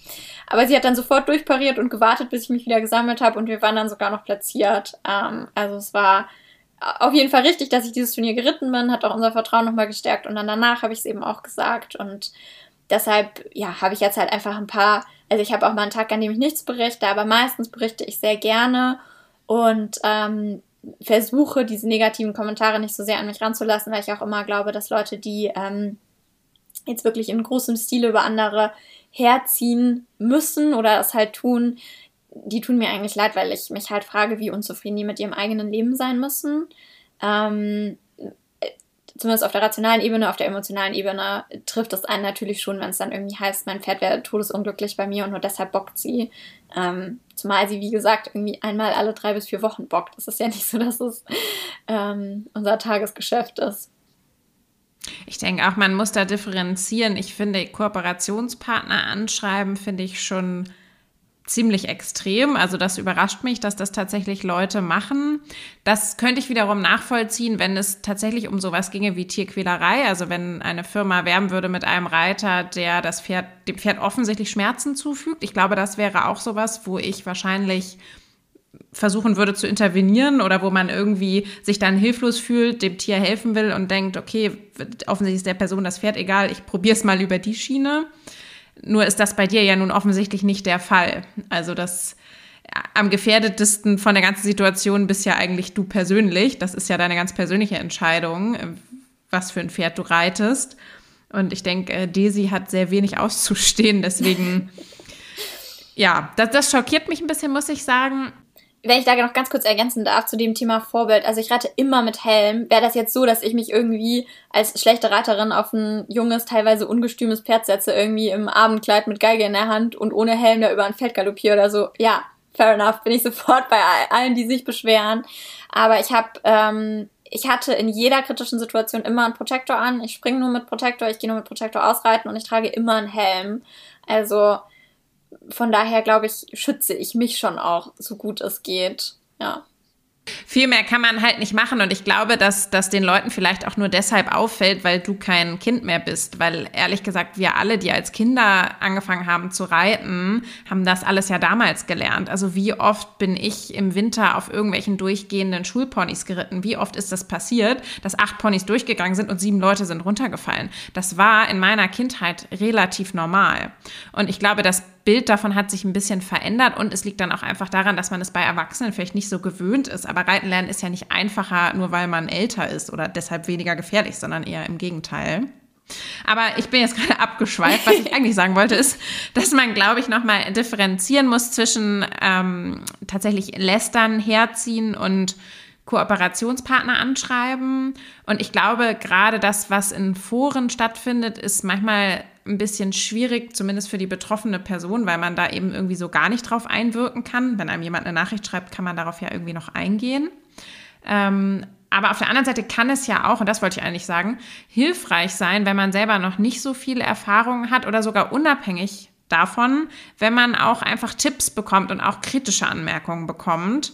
Aber sie hat dann sofort durchpariert und gewartet, bis ich mich wieder gesammelt habe und wir waren dann sogar noch platziert. Ähm, also es war auf jeden Fall richtig, dass ich dieses Turnier geritten bin, hat auch unser Vertrauen nochmal gestärkt und dann danach habe ich es eben auch gesagt und deshalb, ja, habe ich jetzt halt einfach ein paar, also ich habe auch mal einen Tag, an dem ich nichts berichte, aber meistens berichte ich sehr gerne und ähm, versuche, diese negativen Kommentare nicht so sehr an mich ranzulassen, weil ich auch immer glaube, dass Leute, die ähm, jetzt wirklich in großem Stile über andere herziehen müssen oder das halt tun, die tun mir eigentlich leid, weil ich mich halt frage, wie unzufrieden die mit ihrem eigenen Leben sein müssen. Ähm, zumindest auf der rationalen Ebene, auf der emotionalen Ebene trifft es einen natürlich schon, wenn es dann irgendwie heißt, mein Pferd wäre todesunglücklich bei mir und nur deshalb bockt sie. Ähm, zumal sie, wie gesagt, irgendwie einmal alle drei bis vier Wochen bockt. Das ist ja nicht so, dass es ähm, unser Tagesgeschäft ist. Ich denke auch, man muss da differenzieren. Ich finde, Kooperationspartner anschreiben, finde ich schon ziemlich extrem. Also das überrascht mich, dass das tatsächlich Leute machen. Das könnte ich wiederum nachvollziehen, wenn es tatsächlich um sowas ginge wie Tierquälerei. Also wenn eine Firma werben würde mit einem Reiter, der das Pferd, dem Pferd offensichtlich Schmerzen zufügt. Ich glaube, das wäre auch sowas, wo ich wahrscheinlich versuchen würde zu intervenieren oder wo man irgendwie sich dann hilflos fühlt, dem Tier helfen will und denkt, okay, offensichtlich ist der Person das Pferd egal, ich probiere es mal über die Schiene. Nur ist das bei dir ja nun offensichtlich nicht der Fall. Also das am gefährdetesten von der ganzen Situation bist ja eigentlich du persönlich. Das ist ja deine ganz persönliche Entscheidung, was für ein Pferd du reitest. Und ich denke, äh, Daisy hat sehr wenig auszustehen. Deswegen, ja, das, das schockiert mich ein bisschen, muss ich sagen wenn ich da noch ganz kurz ergänzen darf zu dem Thema Vorbild, also ich reite immer mit Helm. Wäre das jetzt so, dass ich mich irgendwie als schlechte Reiterin auf ein junges, teilweise ungestümes Pferd setze, irgendwie im Abendkleid mit Geige in der Hand und ohne Helm da über ein Feld galoppiere oder so, ja, fair enough, bin ich sofort bei allen, die sich beschweren. Aber ich habe, ähm, ich hatte in jeder kritischen Situation immer einen Protektor an. Ich springe nur mit Protektor, ich gehe nur mit Protektor ausreiten und ich trage immer einen Helm. Also von daher glaube ich, schütze ich mich schon auch, so gut es geht. Ja. Viel mehr kann man halt nicht machen und ich glaube, dass das den Leuten vielleicht auch nur deshalb auffällt, weil du kein Kind mehr bist, weil ehrlich gesagt, wir alle, die als Kinder angefangen haben zu reiten, haben das alles ja damals gelernt. Also wie oft bin ich im Winter auf irgendwelchen durchgehenden Schulponys geritten? Wie oft ist das passiert, dass acht Ponys durchgegangen sind und sieben Leute sind runtergefallen? Das war in meiner Kindheit relativ normal. Und ich glaube, dass Bild davon hat sich ein bisschen verändert und es liegt dann auch einfach daran, dass man es bei Erwachsenen vielleicht nicht so gewöhnt ist. Aber Reiten lernen ist ja nicht einfacher, nur weil man älter ist oder deshalb weniger gefährlich, sondern eher im Gegenteil. Aber ich bin jetzt gerade abgeschweift. Was ich eigentlich sagen wollte, ist, dass man, glaube ich, nochmal differenzieren muss zwischen ähm, tatsächlich Lästern, Herziehen und Kooperationspartner anschreiben. Und ich glaube, gerade das, was in Foren stattfindet, ist manchmal ein bisschen schwierig, zumindest für die betroffene Person, weil man da eben irgendwie so gar nicht drauf einwirken kann. Wenn einem jemand eine Nachricht schreibt, kann man darauf ja irgendwie noch eingehen. Ähm, aber auf der anderen Seite kann es ja auch, und das wollte ich eigentlich sagen, hilfreich sein, wenn man selber noch nicht so viel Erfahrung hat oder sogar unabhängig davon, wenn man auch einfach Tipps bekommt und auch kritische Anmerkungen bekommt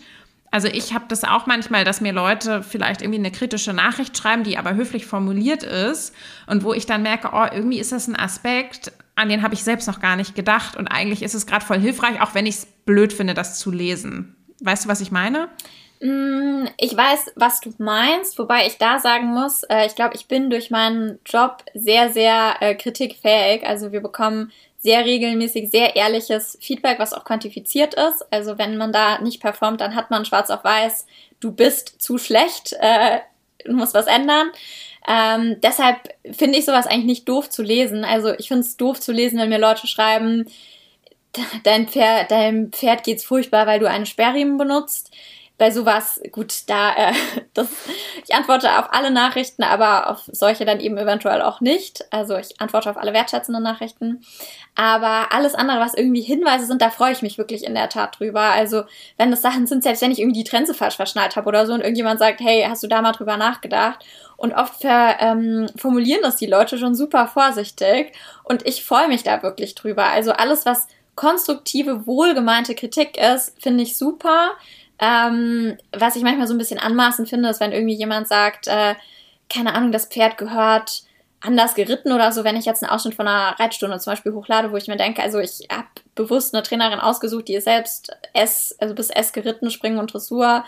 also ich habe das auch manchmal, dass mir Leute vielleicht irgendwie eine kritische Nachricht schreiben, die aber höflich formuliert ist und wo ich dann merke, oh, irgendwie ist das ein Aspekt, an den habe ich selbst noch gar nicht gedacht und eigentlich ist es gerade voll hilfreich, auch wenn ich es blöd finde, das zu lesen. Weißt du, was ich meine? Mm, ich weiß, was du meinst, wobei ich da sagen muss, äh, ich glaube, ich bin durch meinen Job sehr, sehr äh, kritikfähig. Also wir bekommen sehr regelmäßig sehr ehrliches Feedback, was auch quantifiziert ist. Also wenn man da nicht performt, dann hat man schwarz auf weiß, du bist zu schlecht, äh, musst was ändern. Ähm, deshalb finde ich sowas eigentlich nicht doof zu lesen. Also ich finde es doof zu lesen, wenn mir Leute schreiben, dein Pferd, deinem Pferd geht's furchtbar, weil du einen Sperrriemen benutzt bei sowas, gut, da, äh, das, ich antworte auf alle Nachrichten, aber auf solche dann eben eventuell auch nicht. Also ich antworte auf alle wertschätzenden Nachrichten. Aber alles andere, was irgendwie Hinweise sind, da freue ich mich wirklich in der Tat drüber. Also wenn das Sachen sind, selbst wenn ich irgendwie die Trense falsch verschnallt habe oder so und irgendjemand sagt, hey, hast du da mal drüber nachgedacht? Und oft ver, ähm, formulieren das die Leute schon super vorsichtig und ich freue mich da wirklich drüber. Also alles, was konstruktive, wohlgemeinte Kritik ist, finde ich super. Ähm, was ich manchmal so ein bisschen anmaßend finde, ist, wenn irgendwie jemand sagt, äh, keine Ahnung, das Pferd gehört anders geritten oder so, wenn ich jetzt einen Ausschnitt von einer Reitstunde zum Beispiel hochlade, wo ich mir denke, also ich habe bewusst eine Trainerin ausgesucht, die ist selbst S, also bis S geritten, Springen und Dressur.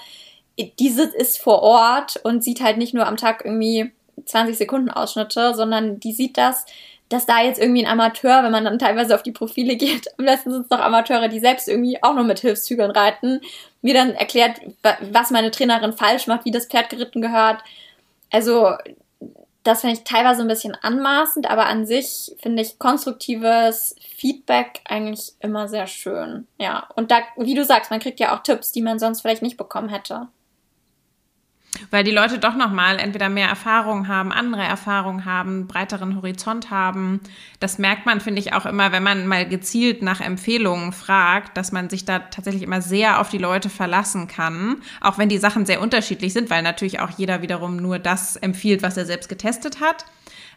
Diese ist vor Ort und sieht halt nicht nur am Tag irgendwie 20 Sekunden Ausschnitte, sondern die sieht das, dass da jetzt irgendwie ein Amateur, wenn man dann teilweise auf die Profile geht, am besten sind es noch Amateure, die selbst irgendwie auch nur mit Hilfszügeln reiten, mir dann erklärt, was meine Trainerin falsch macht, wie das Pferd geritten gehört. Also, das finde ich teilweise ein bisschen anmaßend, aber an sich finde ich konstruktives Feedback eigentlich immer sehr schön. Ja, und da, wie du sagst, man kriegt ja auch Tipps, die man sonst vielleicht nicht bekommen hätte. Weil die Leute doch nochmal entweder mehr Erfahrung haben, andere Erfahrungen haben, breiteren Horizont haben. Das merkt man, finde ich, auch immer, wenn man mal gezielt nach Empfehlungen fragt, dass man sich da tatsächlich immer sehr auf die Leute verlassen kann. Auch wenn die Sachen sehr unterschiedlich sind, weil natürlich auch jeder wiederum nur das empfiehlt, was er selbst getestet hat.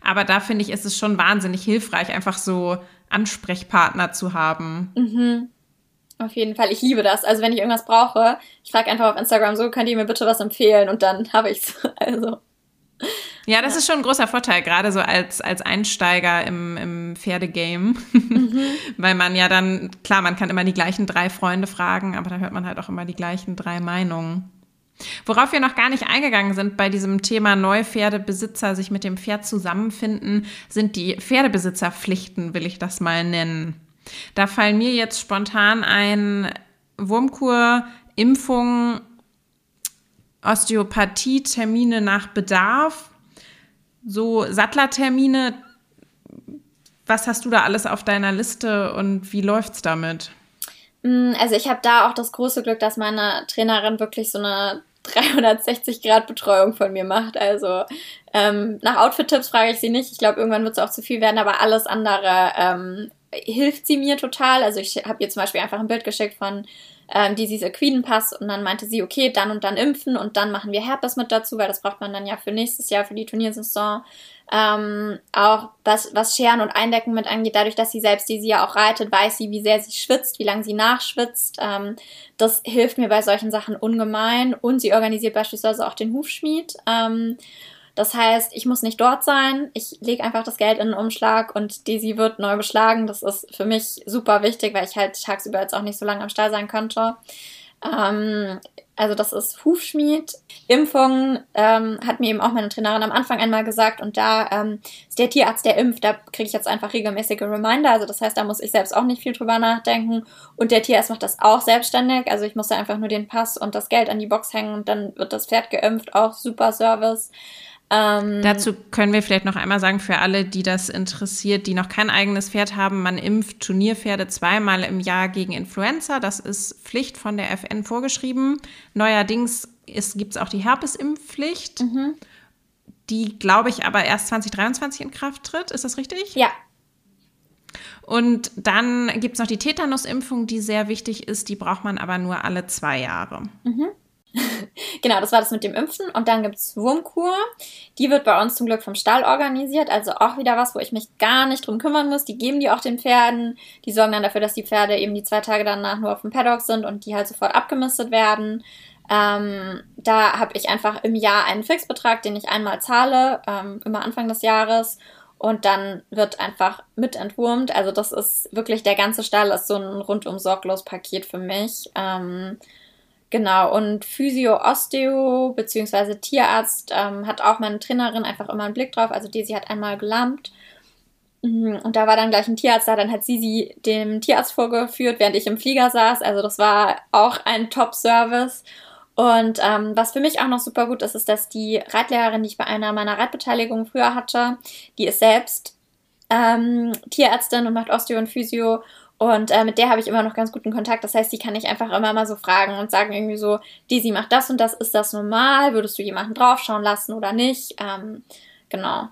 Aber da finde ich, ist es schon wahnsinnig hilfreich, einfach so Ansprechpartner zu haben. Mhm. Auf jeden Fall. Ich liebe das. Also wenn ich irgendwas brauche, ich frage einfach auf Instagram so, könnt ihr mir bitte was empfehlen und dann habe ich's. Also. Ja, das ja. ist schon ein großer Vorteil, gerade so als, als Einsteiger im, im Pferdegame. Mhm. Weil man ja dann, klar, man kann immer die gleichen drei Freunde fragen, aber da hört man halt auch immer die gleichen drei Meinungen. Worauf wir noch gar nicht eingegangen sind bei diesem Thema Neupferdebesitzer sich mit dem Pferd zusammenfinden, sind die Pferdebesitzerpflichten, will ich das mal nennen. Da fallen mir jetzt spontan ein Wurmkur, Impfung, Osteopathie, Termine nach Bedarf, so Sattlertermine. Was hast du da alles auf deiner Liste und wie läuft's damit? Mm, also ich habe da auch das große Glück, dass meine Trainerin wirklich so eine 360-Grad-Betreuung von mir macht. Also ähm, nach Outfit-Tipps frage ich sie nicht. Ich glaube, irgendwann wird es auch zu viel werden, aber alles andere ähm, hilft sie mir total. Also ich habe ihr zum Beispiel einfach ein Bild geschickt von ähm, dieses Equidenpass und dann meinte sie, okay, dann und dann impfen und dann machen wir Herpes mit dazu, weil das braucht man dann ja für nächstes Jahr, für die Turniersaison. Ähm, auch was, was Scheren und Eindecken mit angeht, dadurch, dass sie selbst die sie ja auch reitet, weiß sie, wie sehr sie schwitzt, wie lange sie nachschwitzt. Ähm, das hilft mir bei solchen Sachen ungemein. Und sie organisiert beispielsweise auch den Hufschmied. Ähm, das heißt, ich muss nicht dort sein. Ich lege einfach das Geld in einen Umschlag und Daisy wird neu beschlagen. Das ist für mich super wichtig, weil ich halt tagsüber jetzt auch nicht so lange am Stall sein könnte. Ähm, also das ist Hufschmied. Impfungen ähm, hat mir eben auch meine Trainerin am Anfang einmal gesagt und da ähm, ist der Tierarzt, der impft, da kriege ich jetzt einfach regelmäßige Reminder. Also das heißt, da muss ich selbst auch nicht viel drüber nachdenken und der Tierarzt macht das auch selbstständig. Also ich muss da einfach nur den Pass und das Geld an die Box hängen und dann wird das Pferd geimpft. Auch super Service. Ähm, Dazu können wir vielleicht noch einmal sagen, für alle, die das interessiert, die noch kein eigenes Pferd haben, man impft Turnierpferde zweimal im Jahr gegen Influenza. Das ist Pflicht von der FN vorgeschrieben. Neuerdings gibt es auch die Herpesimpfpflicht, mhm. die, glaube ich, aber erst 2023 in Kraft tritt. Ist das richtig? Ja. Und dann gibt es noch die Tetanusimpfung, die sehr wichtig ist. Die braucht man aber nur alle zwei Jahre. Mhm. genau, das war das mit dem Impfen. Und dann gibt es Wurmkur. Die wird bei uns zum Glück vom Stall organisiert. Also auch wieder was, wo ich mich gar nicht drum kümmern muss. Die geben die auch den Pferden. Die sorgen dann dafür, dass die Pferde eben die zwei Tage danach nur auf dem Paddock sind und die halt sofort abgemistet werden. Ähm, da habe ich einfach im Jahr einen Fixbetrag, den ich einmal zahle, ähm, immer Anfang des Jahres. Und dann wird einfach mit entwurmt. Also das ist wirklich, der ganze Stall ist so ein rundum sorglos Paket für mich. Ähm, Genau, und Physio, Osteo beziehungsweise Tierarzt ähm, hat auch meine Trainerin einfach immer einen Blick drauf. Also Daisy hat einmal gelammt. Mhm, und da war dann gleich ein Tierarzt da, dann hat sie sie dem Tierarzt vorgeführt, während ich im Flieger saß. Also das war auch ein Top-Service. Und ähm, was für mich auch noch super gut ist, ist, dass die Reitlehrerin, die ich bei einer meiner Reitbeteiligungen früher hatte, die ist selbst ähm, Tierärztin und macht Osteo und Physio und äh, mit der habe ich immer noch ganz guten Kontakt. Das heißt, die kann ich einfach immer mal so fragen und sagen irgendwie so, Disi macht das und das, ist das normal? Würdest du jemanden draufschauen lassen oder nicht? Ähm, genau.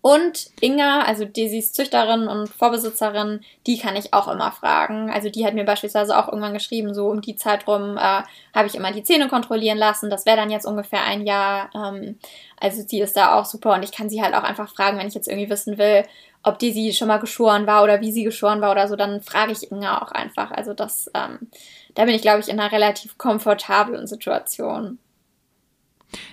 Und Inga, also Daisys Züchterin und Vorbesitzerin, die kann ich auch immer fragen. Also die hat mir beispielsweise auch irgendwann geschrieben, so um die Zeit rum äh, habe ich immer die Zähne kontrollieren lassen. Das wäre dann jetzt ungefähr ein Jahr. Ähm, also sie ist da auch super und ich kann sie halt auch einfach fragen, wenn ich jetzt irgendwie wissen will, ob die sie schon mal geschoren war oder wie sie geschoren war oder so, dann frage ich Inga auch einfach. Also das, ähm, da bin ich, glaube ich, in einer relativ komfortablen Situation.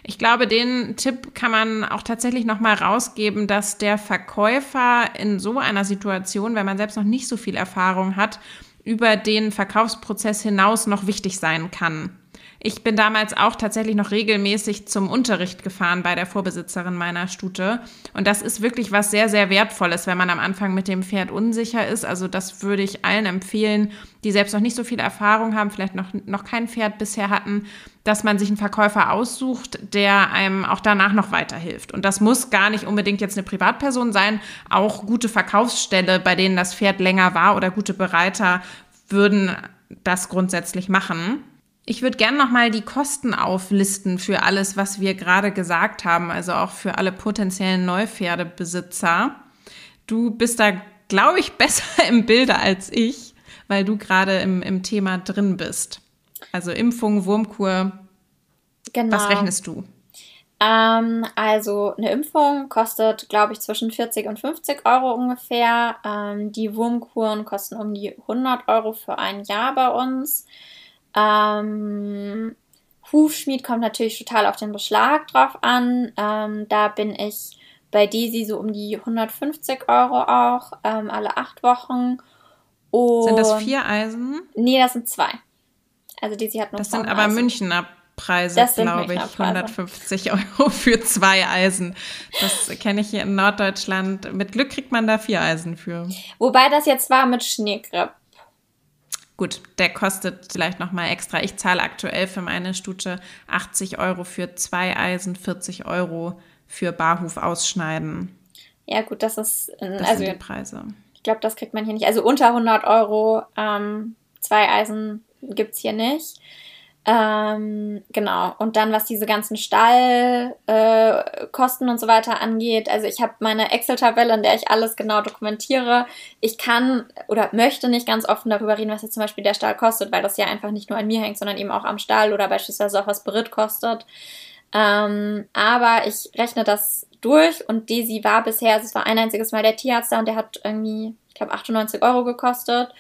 Ich glaube, den Tipp kann man auch tatsächlich noch mal rausgeben, dass der Verkäufer in so einer Situation, wenn man selbst noch nicht so viel Erfahrung hat, über den Verkaufsprozess hinaus noch wichtig sein kann. Ich bin damals auch tatsächlich noch regelmäßig zum Unterricht gefahren bei der Vorbesitzerin meiner Stute. Und das ist wirklich was sehr, sehr Wertvolles, wenn man am Anfang mit dem Pferd unsicher ist. Also das würde ich allen empfehlen, die selbst noch nicht so viel Erfahrung haben, vielleicht noch, noch kein Pferd bisher hatten, dass man sich einen Verkäufer aussucht, der einem auch danach noch weiterhilft. Und das muss gar nicht unbedingt jetzt eine Privatperson sein. Auch gute Verkaufsstelle, bei denen das Pferd länger war oder gute Bereiter würden das grundsätzlich machen. Ich würde gerne nochmal die Kosten auflisten für alles, was wir gerade gesagt haben, also auch für alle potenziellen Neupferdebesitzer. Du bist da, glaube ich, besser im Bilde als ich, weil du gerade im, im Thema drin bist. Also Impfung, Wurmkur. Genau. Was rechnest du? Ähm, also eine Impfung kostet, glaube ich, zwischen 40 und 50 Euro ungefähr. Ähm, die Wurmkuren kosten um die 100 Euro für ein Jahr bei uns. Ähm, Hufschmied kommt natürlich total auf den Beschlag drauf an. Ähm, da bin ich bei Desi so um die 150 Euro auch, ähm, alle acht Wochen. Und sind das vier Eisen? Nee, das sind zwei. Also Desi hat noch Das sind aber Eisen. Münchner Preise, glaube ich. 150 Euro für zwei Eisen. Das kenne ich hier in Norddeutschland. Mit Glück kriegt man da vier Eisen für. Wobei das jetzt war mit Schneegripp. Gut, der kostet vielleicht nochmal extra. Ich zahle aktuell für meine Stute 80 Euro für zwei Eisen, 40 Euro für Barhuf ausschneiden. Ja, gut, das ist. Das also, sind die Preise. Ich glaube, das kriegt man hier nicht. Also unter 100 Euro, ähm, zwei Eisen gibt es hier nicht. Ähm, genau. Und dann, was diese ganzen Stallkosten äh, und so weiter angeht, also ich habe meine Excel-Tabelle, in der ich alles genau dokumentiere. Ich kann oder möchte nicht ganz offen darüber reden, was jetzt zum Beispiel der Stall kostet, weil das ja einfach nicht nur an mir hängt, sondern eben auch am Stall oder beispielsweise auch was Beritt kostet. Ähm, aber ich rechne das durch und Daisy war bisher, also es war ein einziges Mal der Tierarzt da und der hat irgendwie, ich glaube, 98 Euro gekostet.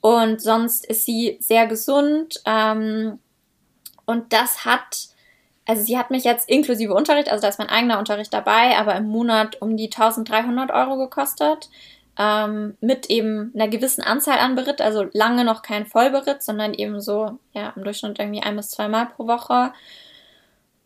Und sonst ist sie sehr gesund. Ähm, und das hat, also sie hat mich jetzt inklusive Unterricht, also da ist mein eigener Unterricht dabei, aber im Monat um die 1300 Euro gekostet. Ähm, mit eben einer gewissen Anzahl an Beritt, also lange noch kein Vollberitt, sondern eben so, ja, im Durchschnitt irgendwie ein bis zweimal pro Woche.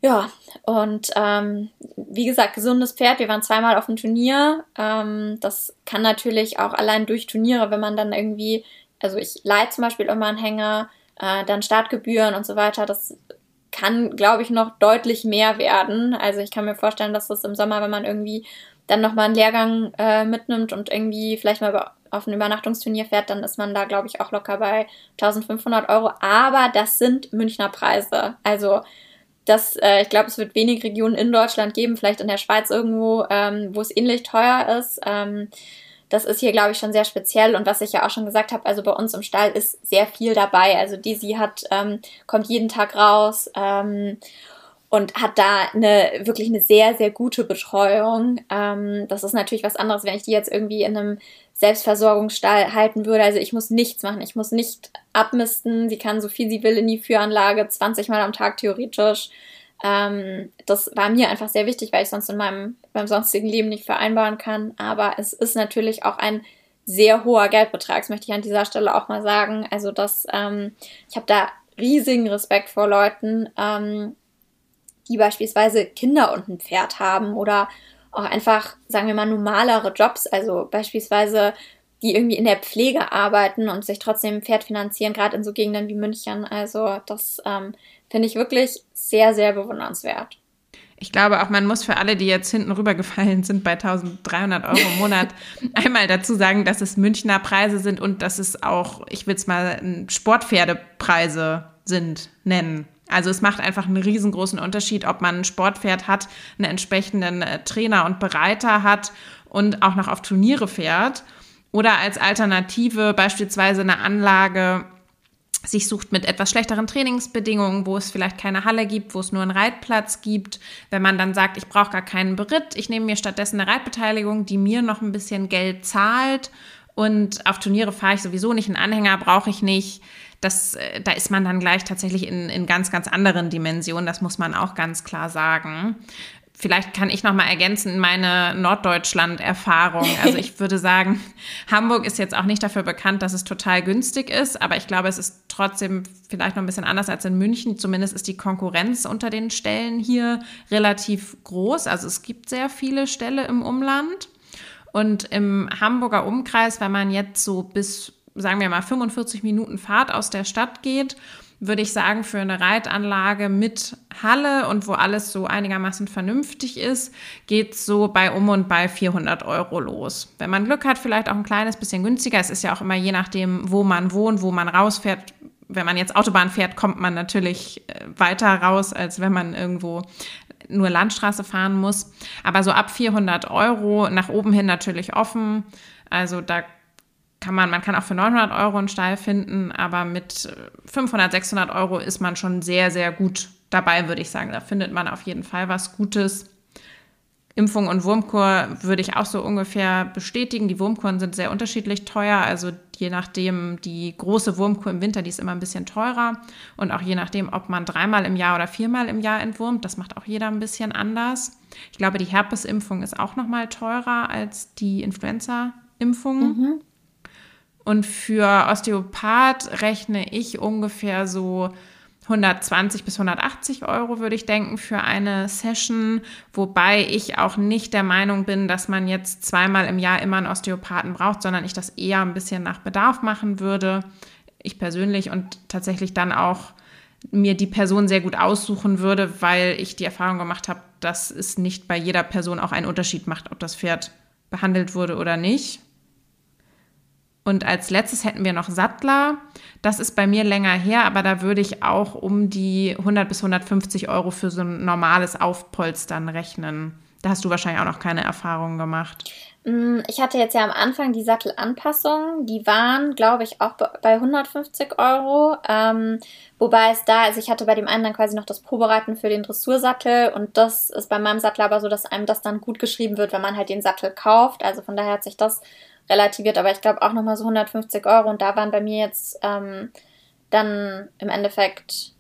Ja, und ähm, wie gesagt, gesundes Pferd. Wir waren zweimal auf dem Turnier. Ähm, das kann natürlich auch allein durch Turniere, wenn man dann irgendwie, also ich leih zum Beispiel immer einen Hänger, äh, dann Startgebühren und so weiter. Das kann, glaube ich, noch deutlich mehr werden. Also ich kann mir vorstellen, dass das im Sommer, wenn man irgendwie dann nochmal einen Lehrgang äh, mitnimmt und irgendwie vielleicht mal auf ein Übernachtungsturnier fährt, dann ist man da, glaube ich, auch locker bei 1500 Euro. Aber das sind Münchner Preise. Also das, äh, ich glaube, es wird wenig Regionen in Deutschland geben, vielleicht in der Schweiz irgendwo, ähm, wo es ähnlich teuer ist. Ähm, das ist hier, glaube ich, schon sehr speziell. Und was ich ja auch schon gesagt habe, also bei uns im Stall ist sehr viel dabei. Also Dizzy hat, ähm, kommt jeden Tag raus ähm, und hat da eine wirklich eine sehr, sehr gute Betreuung. Ähm, das ist natürlich was anderes, wenn ich die jetzt irgendwie in einem Selbstversorgungsstall halten würde. Also ich muss nichts machen. Ich muss nicht abmisten. Sie kann so viel sie will in die Führanlage, 20 Mal am Tag theoretisch. Ähm, das war mir einfach sehr wichtig, weil ich sonst in meinem beim sonstigen Leben nicht vereinbaren kann. Aber es ist natürlich auch ein sehr hoher Geldbetrag, das möchte ich an dieser Stelle auch mal sagen. Also das, ähm, ich habe da riesigen Respekt vor Leuten, ähm, die beispielsweise Kinder und ein Pferd haben oder auch einfach, sagen wir mal, normalere Jobs, also beispielsweise die irgendwie in der Pflege arbeiten und sich trotzdem ein Pferd finanzieren, gerade in so Gegenden wie München. Also das ähm, finde ich wirklich sehr, sehr bewundernswert. Ich glaube auch, man muss für alle, die jetzt hinten rübergefallen sind bei 1300 Euro im Monat, einmal dazu sagen, dass es Münchner Preise sind und dass es auch, ich will es mal Sportpferdepreise sind, nennen. Also es macht einfach einen riesengroßen Unterschied, ob man ein Sportpferd hat, einen entsprechenden äh, Trainer und Bereiter hat und auch noch auf Turniere fährt oder als Alternative beispielsweise eine Anlage sich sucht mit etwas schlechteren Trainingsbedingungen, wo es vielleicht keine Halle gibt, wo es nur einen Reitplatz gibt. Wenn man dann sagt, ich brauche gar keinen Beritt, ich nehme mir stattdessen eine Reitbeteiligung, die mir noch ein bisschen Geld zahlt und auf Turniere fahre ich sowieso nicht, einen Anhänger brauche ich nicht. Das, äh, da ist man dann gleich tatsächlich in, in ganz, ganz anderen Dimensionen. Das muss man auch ganz klar sagen. Vielleicht kann ich noch mal ergänzen meine Norddeutschland-Erfahrung. Also ich würde sagen, Hamburg ist jetzt auch nicht dafür bekannt, dass es total günstig ist, aber ich glaube, es ist trotzdem vielleicht noch ein bisschen anders als in München. Zumindest ist die Konkurrenz unter den Stellen hier relativ groß. Also es gibt sehr viele Ställe im Umland. Und im Hamburger Umkreis, wenn man jetzt so bis, sagen wir mal, 45 Minuten Fahrt aus der Stadt geht, würde ich sagen, für eine Reitanlage mit Halle und wo alles so einigermaßen vernünftig ist, geht es so bei um und bei 400 Euro los. Wenn man Glück hat, vielleicht auch ein kleines bisschen günstiger. Es ist ja auch immer je nachdem, wo man wohnt, wo man rausfährt. Wenn man jetzt Autobahn fährt, kommt man natürlich äh, weiter raus, als wenn man irgendwo nur Landstraße fahren muss. Aber so ab 400 Euro nach oben hin natürlich offen. Also da kann man, man kann auch für 900 Euro einen Stall finden, aber mit 500, 600 Euro ist man schon sehr, sehr gut dabei, würde ich sagen. Da findet man auf jeden Fall was Gutes. Impfung und Wurmkur würde ich auch so ungefähr bestätigen. Die Wurmkuren sind sehr unterschiedlich teuer. Also je nachdem, die große Wurmkur im Winter, die ist immer ein bisschen teurer. Und auch je nachdem, ob man dreimal im Jahr oder viermal im Jahr entwurmt. Das macht auch jeder ein bisschen anders. Ich glaube, die Herpesimpfung ist auch noch mal teurer als die Influenza-Impfung. Mhm. Und für Osteopath rechne ich ungefähr so 120 bis 180 Euro, würde ich denken, für eine Session, wobei ich auch nicht der Meinung bin, dass man jetzt zweimal im Jahr immer einen Osteopathen braucht, sondern ich das eher ein bisschen nach Bedarf machen würde. Ich persönlich und tatsächlich dann auch mir die Person sehr gut aussuchen würde, weil ich die Erfahrung gemacht habe, dass es nicht bei jeder Person auch einen Unterschied macht, ob das Pferd behandelt wurde oder nicht. Und als letztes hätten wir noch Sattler. Das ist bei mir länger her, aber da würde ich auch um die 100 bis 150 Euro für so ein normales Aufpolstern rechnen. Da hast du wahrscheinlich auch noch keine Erfahrungen gemacht. Mm, ich hatte jetzt ja am Anfang die Sattelanpassungen, die waren, glaube ich, auch bei 150 Euro. Ähm, wobei es da, also ich hatte bei dem einen dann quasi noch das Probereiten für den Dressursattel und das ist bei meinem Sattel aber so, dass einem das dann gut geschrieben wird, wenn man halt den Sattel kauft. Also von daher hat sich das relativiert, aber ich glaube auch nochmal so 150 Euro und da waren bei mir jetzt ähm, dann im Endeffekt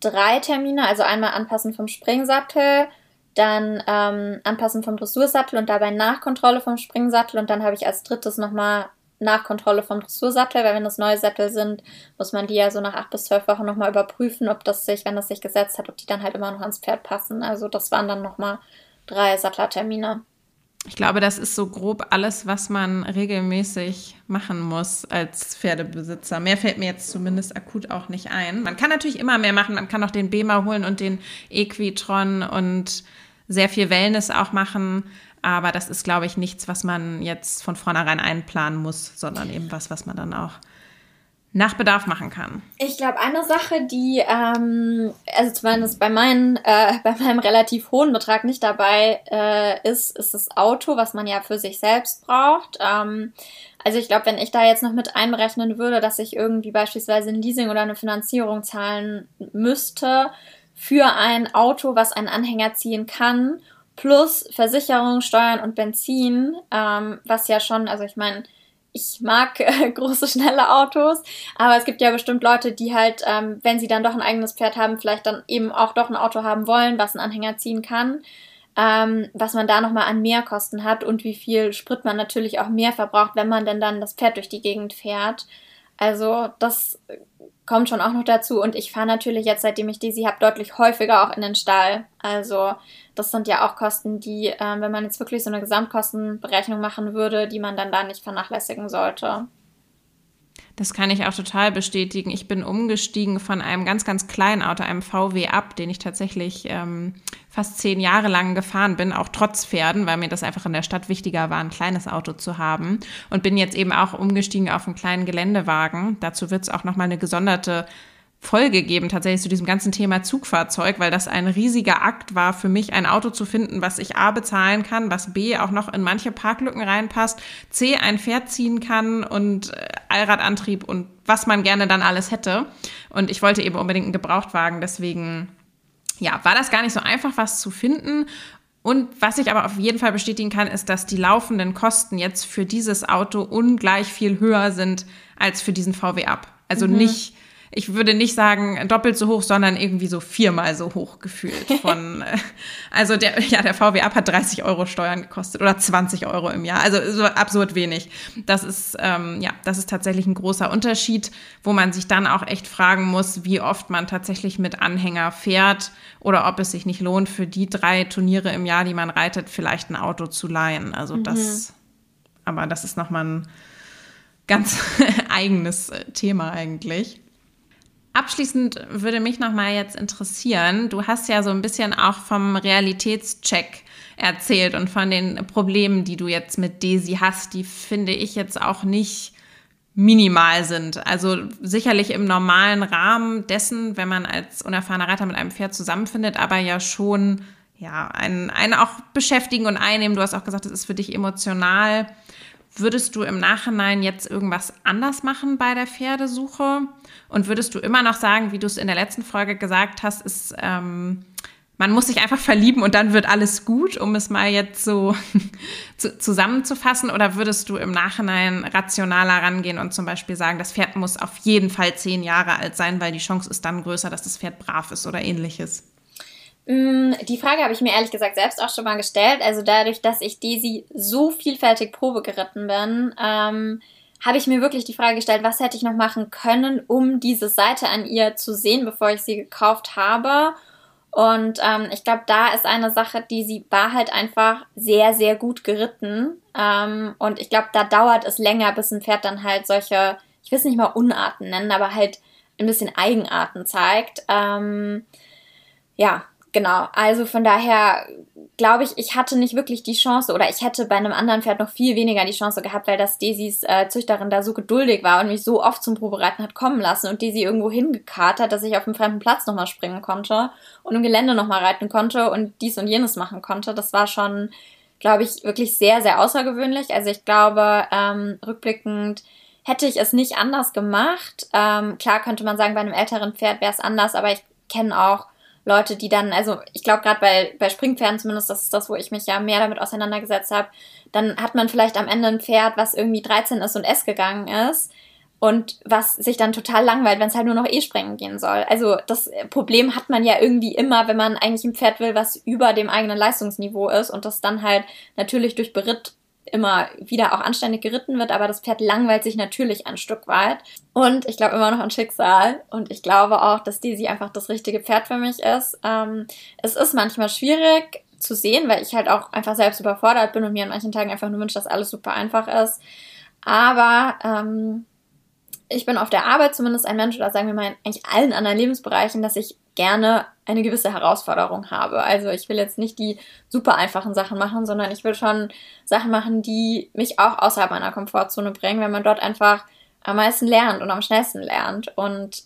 drei Termine, also einmal anpassen vom Springsattel, dann ähm, Anpassen vom Dressursattel und dabei Nachkontrolle vom Springsattel und dann habe ich als drittes nochmal Nachkontrolle vom Dressursattel, weil wenn das neue Sättel sind, muss man die ja so nach acht bis zwölf Wochen nochmal überprüfen, ob das sich, wenn das sich gesetzt hat, ob die dann halt immer noch ans Pferd passen. Also das waren dann nochmal drei Sattlertermine. Ich glaube, das ist so grob alles, was man regelmäßig machen muss als Pferdebesitzer. Mehr fällt mir jetzt zumindest akut auch nicht ein. Man kann natürlich immer mehr machen. Man kann auch den Bema holen und den Equitron und sehr viel Wellness auch machen. Aber das ist, glaube ich, nichts, was man jetzt von vornherein einplanen muss, sondern eben was, was man dann auch nach Bedarf machen kann. Ich glaube, eine Sache, die, ähm, also zumindest bei, meinen, äh, bei meinem relativ hohen Betrag nicht dabei äh, ist, ist das Auto, was man ja für sich selbst braucht. Ähm, also ich glaube, wenn ich da jetzt noch mit einberechnen würde, dass ich irgendwie beispielsweise ein Leasing oder eine Finanzierung zahlen müsste für ein Auto, was einen Anhänger ziehen kann, plus Versicherung, Steuern und Benzin, ähm, was ja schon, also ich meine, ich mag äh, große, schnelle Autos, aber es gibt ja bestimmt Leute, die halt, ähm, wenn sie dann doch ein eigenes Pferd haben, vielleicht dann eben auch doch ein Auto haben wollen, was einen Anhänger ziehen kann, ähm, was man da nochmal an Mehrkosten hat und wie viel Sprit man natürlich auch mehr verbraucht, wenn man denn dann das Pferd durch die Gegend fährt. Also das kommt schon auch noch dazu. Und ich fahre natürlich jetzt, seitdem ich Daisy habe, deutlich häufiger auch in den Stall. Also das sind ja auch Kosten, die, äh, wenn man jetzt wirklich so eine Gesamtkostenberechnung machen würde, die man dann da nicht vernachlässigen sollte. Das kann ich auch total bestätigen. Ich bin umgestiegen von einem ganz, ganz kleinen Auto, einem VW Up, den ich tatsächlich ähm, fast zehn Jahre lang gefahren bin, auch trotz Pferden, weil mir das einfach in der Stadt wichtiger war, ein kleines Auto zu haben. Und bin jetzt eben auch umgestiegen auf einen kleinen Geländewagen. Dazu wird es auch nochmal eine gesonderte Folge geben, tatsächlich zu diesem ganzen Thema Zugfahrzeug, weil das ein riesiger Akt war für mich, ein Auto zu finden, was ich A bezahlen kann, was B auch noch in manche Parklücken reinpasst, C ein Pferd ziehen kann und äh, Allradantrieb und was man gerne dann alles hätte. Und ich wollte eben unbedingt einen Gebrauchtwagen, deswegen ja, war das gar nicht so einfach, was zu finden. Und was ich aber auf jeden Fall bestätigen kann, ist, dass die laufenden Kosten jetzt für dieses Auto ungleich viel höher sind als für diesen VW Up. Also mhm. nicht ich würde nicht sagen doppelt so hoch, sondern irgendwie so viermal so hoch gefühlt. Von, äh, also der, ja, der VW Up hat 30 Euro Steuern gekostet oder 20 Euro im Jahr. Also so absurd wenig. Das ist, ähm, ja, das ist tatsächlich ein großer Unterschied, wo man sich dann auch echt fragen muss, wie oft man tatsächlich mit Anhänger fährt oder ob es sich nicht lohnt, für die drei Turniere im Jahr, die man reitet, vielleicht ein Auto zu leihen. Also mhm. das, aber das ist nochmal ein ganz eigenes Thema eigentlich. Abschließend würde mich noch mal jetzt interessieren, du hast ja so ein bisschen auch vom Realitätscheck erzählt und von den Problemen, die du jetzt mit Desi hast, die finde ich jetzt auch nicht minimal sind. Also sicherlich im normalen Rahmen dessen, wenn man als unerfahrener Reiter mit einem Pferd zusammenfindet, aber ja schon ja, einen, einen auch beschäftigen und einnehmen. Du hast auch gesagt, es ist für dich emotional. Würdest du im Nachhinein jetzt irgendwas anders machen bei der Pferdesuche? Und würdest du immer noch sagen, wie du es in der letzten Folge gesagt hast, ist, ähm, man muss sich einfach verlieben und dann wird alles gut, um es mal jetzt so zu, zusammenzufassen? Oder würdest du im Nachhinein rationaler rangehen und zum Beispiel sagen, das Pferd muss auf jeden Fall zehn Jahre alt sein, weil die Chance ist dann größer, dass das Pferd brav ist oder ähnliches? Mm, die Frage habe ich mir ehrlich gesagt selbst auch schon mal gestellt. Also dadurch, dass ich Daisy so vielfältig Probe geritten bin, ähm, habe ich mir wirklich die Frage gestellt, was hätte ich noch machen können, um diese Seite an ihr zu sehen, bevor ich sie gekauft habe. Und ähm, ich glaube, da ist eine Sache, die sie war halt einfach sehr, sehr gut geritten. Ähm, und ich glaube, da dauert es länger, bis ein Pferd dann halt solche, ich will es nicht mal Unarten nennen, aber halt ein bisschen Eigenarten zeigt. Ähm, ja, Genau, also von daher glaube ich, ich hatte nicht wirklich die Chance oder ich hätte bei einem anderen Pferd noch viel weniger die Chance gehabt, weil das Daisys äh, Züchterin da so geduldig war und mich so oft zum Probereiten hat kommen lassen und Daisy irgendwo hingekarrt hat, dass ich auf dem fremden Platz nochmal springen konnte und im Gelände nochmal reiten konnte und dies und jenes machen konnte. Das war schon, glaube ich, wirklich sehr, sehr außergewöhnlich. Also ich glaube, ähm, rückblickend hätte ich es nicht anders gemacht. Ähm, klar könnte man sagen, bei einem älteren Pferd wäre es anders, aber ich kenne auch Leute, die dann, also ich glaube gerade bei, bei Springpferden zumindest, das ist das, wo ich mich ja mehr damit auseinandergesetzt habe, dann hat man vielleicht am Ende ein Pferd, was irgendwie 13 ist und S gegangen ist und was sich dann total langweilt, wenn es halt nur noch E-Springen gehen soll. Also das Problem hat man ja irgendwie immer, wenn man eigentlich ein Pferd will, was über dem eigenen Leistungsniveau ist und das dann halt natürlich durch Beritt immer wieder auch anständig geritten wird, aber das Pferd langweilt sich natürlich ein Stück weit. Und ich glaube immer noch an Schicksal. Und ich glaube auch, dass Daisy einfach das richtige Pferd für mich ist. Ähm, es ist manchmal schwierig zu sehen, weil ich halt auch einfach selbst überfordert bin und mir an manchen Tagen einfach nur wünsche, dass alles super einfach ist. Aber ähm, ich bin auf der Arbeit zumindest ein Mensch, oder sagen wir mal in eigentlich allen anderen Lebensbereichen, dass ich gerne eine gewisse Herausforderung habe. Also ich will jetzt nicht die super einfachen Sachen machen, sondern ich will schon Sachen machen, die mich auch außerhalb meiner Komfortzone bringen, wenn man dort einfach am meisten lernt und am schnellsten lernt. Und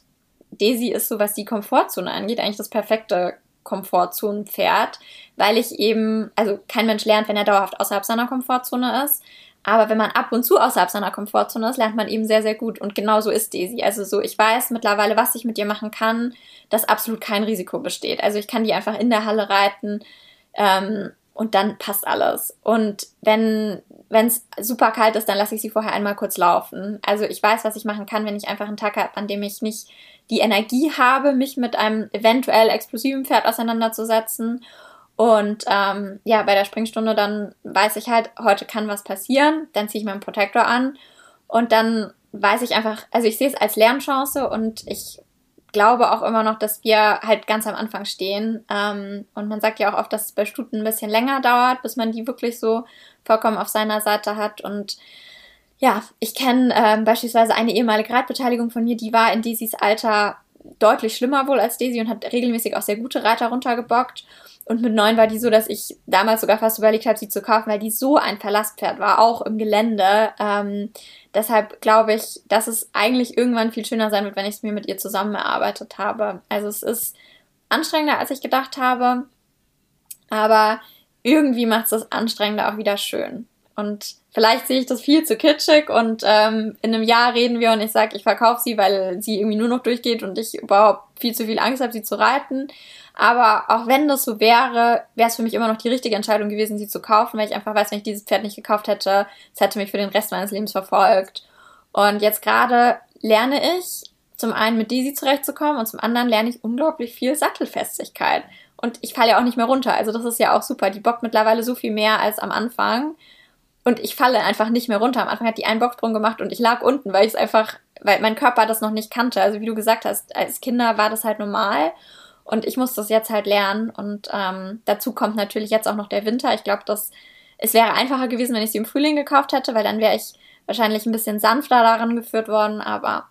Daisy ist so, was die Komfortzone angeht, eigentlich das perfekte Komfortzonenpferd, weil ich eben, also kein Mensch lernt, wenn er dauerhaft außerhalb seiner Komfortzone ist. Aber wenn man ab und zu außerhalb seiner Komfortzone ist, lernt man eben sehr, sehr gut. Und genau so ist Daisy. Also so, ich weiß mittlerweile, was ich mit ihr machen kann, dass absolut kein Risiko besteht. Also ich kann die einfach in der Halle reiten ähm, und dann passt alles. Und wenn es super kalt ist, dann lasse ich sie vorher einmal kurz laufen. Also ich weiß, was ich machen kann, wenn ich einfach einen Tag habe, an dem ich nicht die Energie habe, mich mit einem eventuell explosiven Pferd auseinanderzusetzen und ähm, ja, bei der Springstunde dann weiß ich halt, heute kann was passieren, dann ziehe ich meinen Protektor an und dann weiß ich einfach, also ich sehe es als Lernchance und ich glaube auch immer noch, dass wir halt ganz am Anfang stehen. Ähm, und man sagt ja auch oft, dass es bei Stuten ein bisschen länger dauert, bis man die wirklich so vollkommen auf seiner Seite hat. Und ja, ich kenne ähm, beispielsweise eine ehemalige Reitbeteiligung von mir, die war in Daisys Alter deutlich schlimmer wohl als Daisy und hat regelmäßig auch sehr gute Reiter runtergebockt. Und mit neun war die so, dass ich damals sogar fast überlegt habe, sie zu kaufen, weil die so ein Verlasspferd war, auch im Gelände. Ähm, deshalb glaube ich, dass es eigentlich irgendwann viel schöner sein wird, wenn ich es mir mit ihr zusammen erarbeitet habe. Also es ist anstrengender, als ich gedacht habe. Aber irgendwie macht es das Anstrengende auch wieder schön. Und vielleicht sehe ich das viel zu kitschig und ähm, in einem Jahr reden wir und ich sage, ich verkaufe sie, weil sie irgendwie nur noch durchgeht und ich überhaupt viel zu viel Angst habe, sie zu reiten. Aber auch wenn das so wäre, wäre es für mich immer noch die richtige Entscheidung gewesen, sie zu kaufen, weil ich einfach weiß, wenn ich dieses Pferd nicht gekauft hätte, es hätte mich für den Rest meines Lebens verfolgt. Und jetzt gerade lerne ich zum einen mit Daisy zurechtzukommen und zum anderen lerne ich unglaublich viel Sattelfestigkeit. Und ich falle ja auch nicht mehr runter. Also das ist ja auch super. Die bockt mittlerweile so viel mehr als am Anfang. Und ich falle einfach nicht mehr runter. Am Anfang hat die einen Bocksprung gemacht und ich lag unten, weil ich es einfach, weil mein Körper das noch nicht kannte. Also wie du gesagt hast, als Kinder war das halt normal. Und ich muss das jetzt halt lernen. Und ähm, dazu kommt natürlich jetzt auch noch der Winter. Ich glaube, dass es wäre einfacher gewesen, wenn ich sie im Frühling gekauft hätte, weil dann wäre ich wahrscheinlich ein bisschen sanfter daran geführt worden. Aber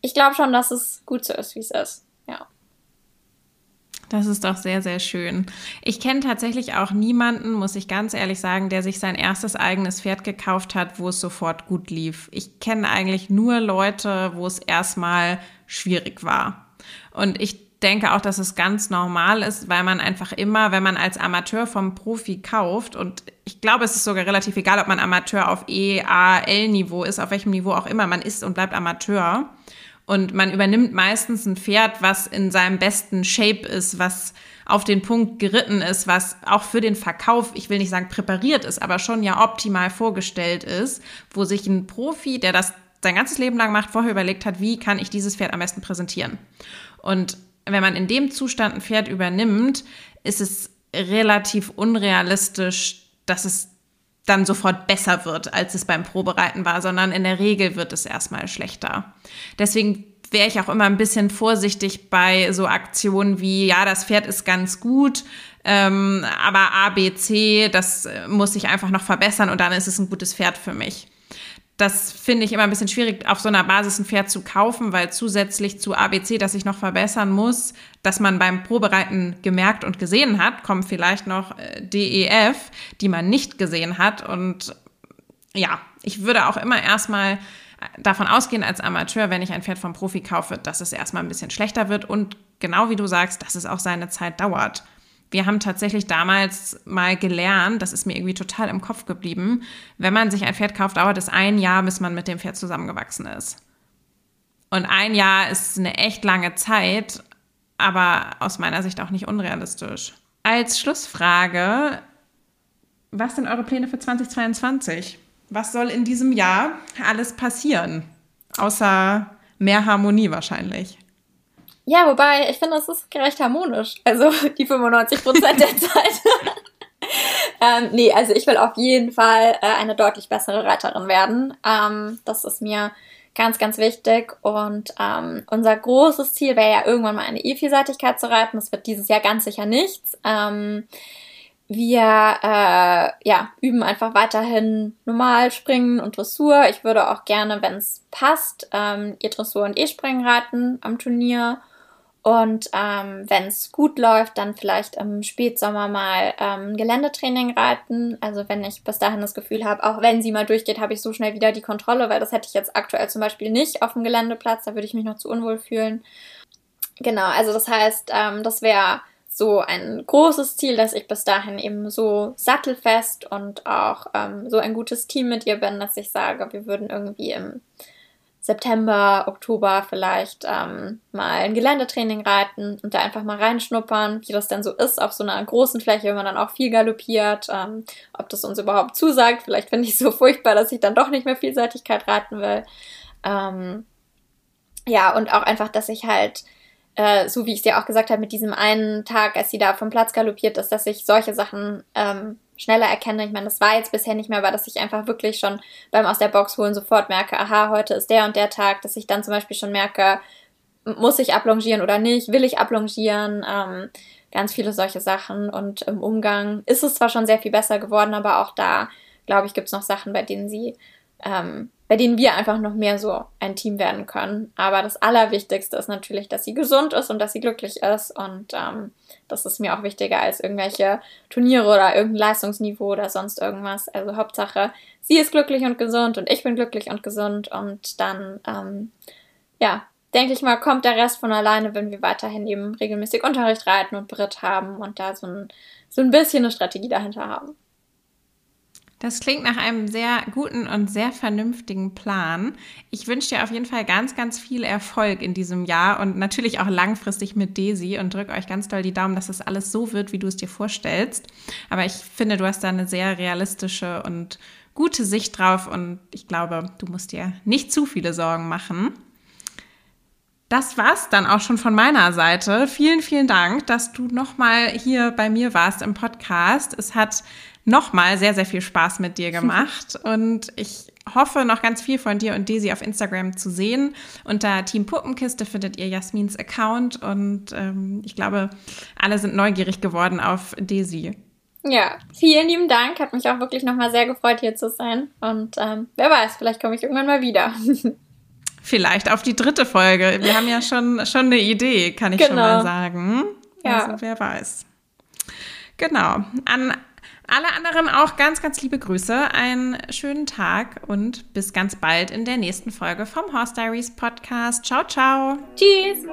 ich glaube schon, dass es gut so ist, wie es ist. Ja. Das ist doch sehr, sehr schön. Ich kenne tatsächlich auch niemanden, muss ich ganz ehrlich sagen, der sich sein erstes eigenes Pferd gekauft hat, wo es sofort gut lief. Ich kenne eigentlich nur Leute, wo es erstmal schwierig war. Und ich denke auch, dass es ganz normal ist, weil man einfach immer, wenn man als Amateur vom Profi kauft, und ich glaube, es ist sogar relativ egal, ob man Amateur auf E, A, L-Niveau ist, auf welchem Niveau auch immer, man ist und bleibt Amateur. Und man übernimmt meistens ein Pferd, was in seinem besten Shape ist, was auf den Punkt geritten ist, was auch für den Verkauf, ich will nicht sagen präpariert ist, aber schon ja optimal vorgestellt ist, wo sich ein Profi, der das sein ganzes Leben lang macht, vorher überlegt hat, wie kann ich dieses Pferd am besten präsentieren. Und wenn man in dem Zustand ein Pferd übernimmt, ist es relativ unrealistisch, dass es dann sofort besser wird, als es beim Probereiten war, sondern in der Regel wird es erstmal schlechter. Deswegen wäre ich auch immer ein bisschen vorsichtig bei so Aktionen wie, ja, das Pferd ist ganz gut, ähm, aber A, B, C, das muss sich einfach noch verbessern und dann ist es ein gutes Pferd für mich. Das finde ich immer ein bisschen schwierig, auf so einer Basis ein Pferd zu kaufen, weil zusätzlich zu ABC, das ich noch verbessern muss, dass man beim Probereiten gemerkt und gesehen hat, kommen vielleicht noch äh, DEF, die man nicht gesehen hat. Und ja, ich würde auch immer erstmal davon ausgehen als Amateur, wenn ich ein Pferd vom Profi kaufe, dass es erstmal ein bisschen schlechter wird und genau wie du sagst, dass es auch seine Zeit dauert. Wir haben tatsächlich damals mal gelernt, das ist mir irgendwie total im Kopf geblieben, wenn man sich ein Pferd kauft, dauert es ein Jahr, bis man mit dem Pferd zusammengewachsen ist. Und ein Jahr ist eine echt lange Zeit, aber aus meiner Sicht auch nicht unrealistisch. Als Schlussfrage, was sind eure Pläne für 2022? Was soll in diesem Jahr alles passieren? Außer mehr Harmonie wahrscheinlich. Ja, wobei, ich finde, das ist gerecht harmonisch. Also die 95 Prozent der Zeit. ähm, nee, also ich will auf jeden Fall äh, eine deutlich bessere Reiterin werden. Ähm, das ist mir ganz, ganz wichtig. Und ähm, unser großes Ziel wäre ja irgendwann mal eine E-Vielseitigkeit zu reiten. Das wird dieses Jahr ganz sicher nichts. Ähm, wir äh, ja, üben einfach weiterhin normal Springen und Dressur. Ich würde auch gerne, wenn es passt, ähm, ihr Dressur und E-Springen reiten am Turnier. Und ähm, wenn es gut läuft, dann vielleicht im Spätsommer mal ähm, Geländetraining reiten. Also wenn ich bis dahin das Gefühl habe, auch wenn sie mal durchgeht, habe ich so schnell wieder die Kontrolle, weil das hätte ich jetzt aktuell zum Beispiel nicht auf dem Geländeplatz. Da würde ich mich noch zu unwohl fühlen. Genau, also das heißt, ähm, das wäre so ein großes Ziel, dass ich bis dahin eben so sattelfest und auch ähm, so ein gutes Team mit ihr bin, dass ich sage, wir würden irgendwie im September, Oktober vielleicht ähm, mal ein Geländetraining reiten und da einfach mal reinschnuppern, wie das denn so ist auf so einer großen Fläche, wenn man dann auch viel galoppiert, ähm, ob das uns überhaupt zusagt. Vielleicht finde ich es so furchtbar, dass ich dann doch nicht mehr Vielseitigkeit reiten will. Ähm, ja, und auch einfach, dass ich halt, äh, so wie ich es dir auch gesagt habe, mit diesem einen Tag, als sie da vom Platz galoppiert ist, dass ich solche Sachen ähm, schneller erkenne. Ich meine, das war jetzt bisher nicht mehr, aber dass ich einfach wirklich schon beim aus der Box holen sofort merke, aha, heute ist der und der Tag, dass ich dann zum Beispiel schon merke, muss ich ablongieren oder nicht, will ich ablongieren, ähm, ganz viele solche Sachen. Und im Umgang ist es zwar schon sehr viel besser geworden, aber auch da, glaube ich, gibt es noch Sachen, bei denen sie ähm, bei denen wir einfach noch mehr so ein Team werden können. Aber das Allerwichtigste ist natürlich, dass sie gesund ist und dass sie glücklich ist. Und ähm, das ist mir auch wichtiger als irgendwelche Turniere oder irgendein Leistungsniveau oder sonst irgendwas. Also Hauptsache, sie ist glücklich und gesund und ich bin glücklich und gesund. Und dann, ähm, ja, denke ich mal, kommt der Rest von alleine, wenn wir weiterhin eben regelmäßig Unterricht reiten und Brit haben und da so ein, so ein bisschen eine Strategie dahinter haben. Das klingt nach einem sehr guten und sehr vernünftigen Plan. Ich wünsche dir auf jeden Fall ganz, ganz viel Erfolg in diesem Jahr und natürlich auch langfristig mit Daisy und drücke euch ganz doll die Daumen, dass es das alles so wird, wie du es dir vorstellst. Aber ich finde, du hast da eine sehr realistische und gute Sicht drauf und ich glaube, du musst dir nicht zu viele Sorgen machen. Das war's dann auch schon von meiner Seite. Vielen, vielen Dank, dass du nochmal hier bei mir warst im Podcast. Es hat nochmal sehr, sehr viel Spaß mit dir gemacht. und ich hoffe, noch ganz viel von dir und Daisy auf Instagram zu sehen. Unter Team Puppenkiste findet ihr Jasmins Account und ähm, ich glaube, alle sind neugierig geworden auf Daisy. Ja, vielen lieben Dank. Hat mich auch wirklich nochmal sehr gefreut, hier zu sein. Und ähm, wer weiß, vielleicht komme ich irgendwann mal wieder. Vielleicht auf die dritte Folge. Wir haben ja schon, schon eine Idee, kann ich genau. schon mal sagen. Ja. Also wer weiß. Genau. An alle anderen auch ganz, ganz liebe Grüße, einen schönen Tag und bis ganz bald in der nächsten Folge vom Horse Diaries Podcast. Ciao, ciao. Tschüss.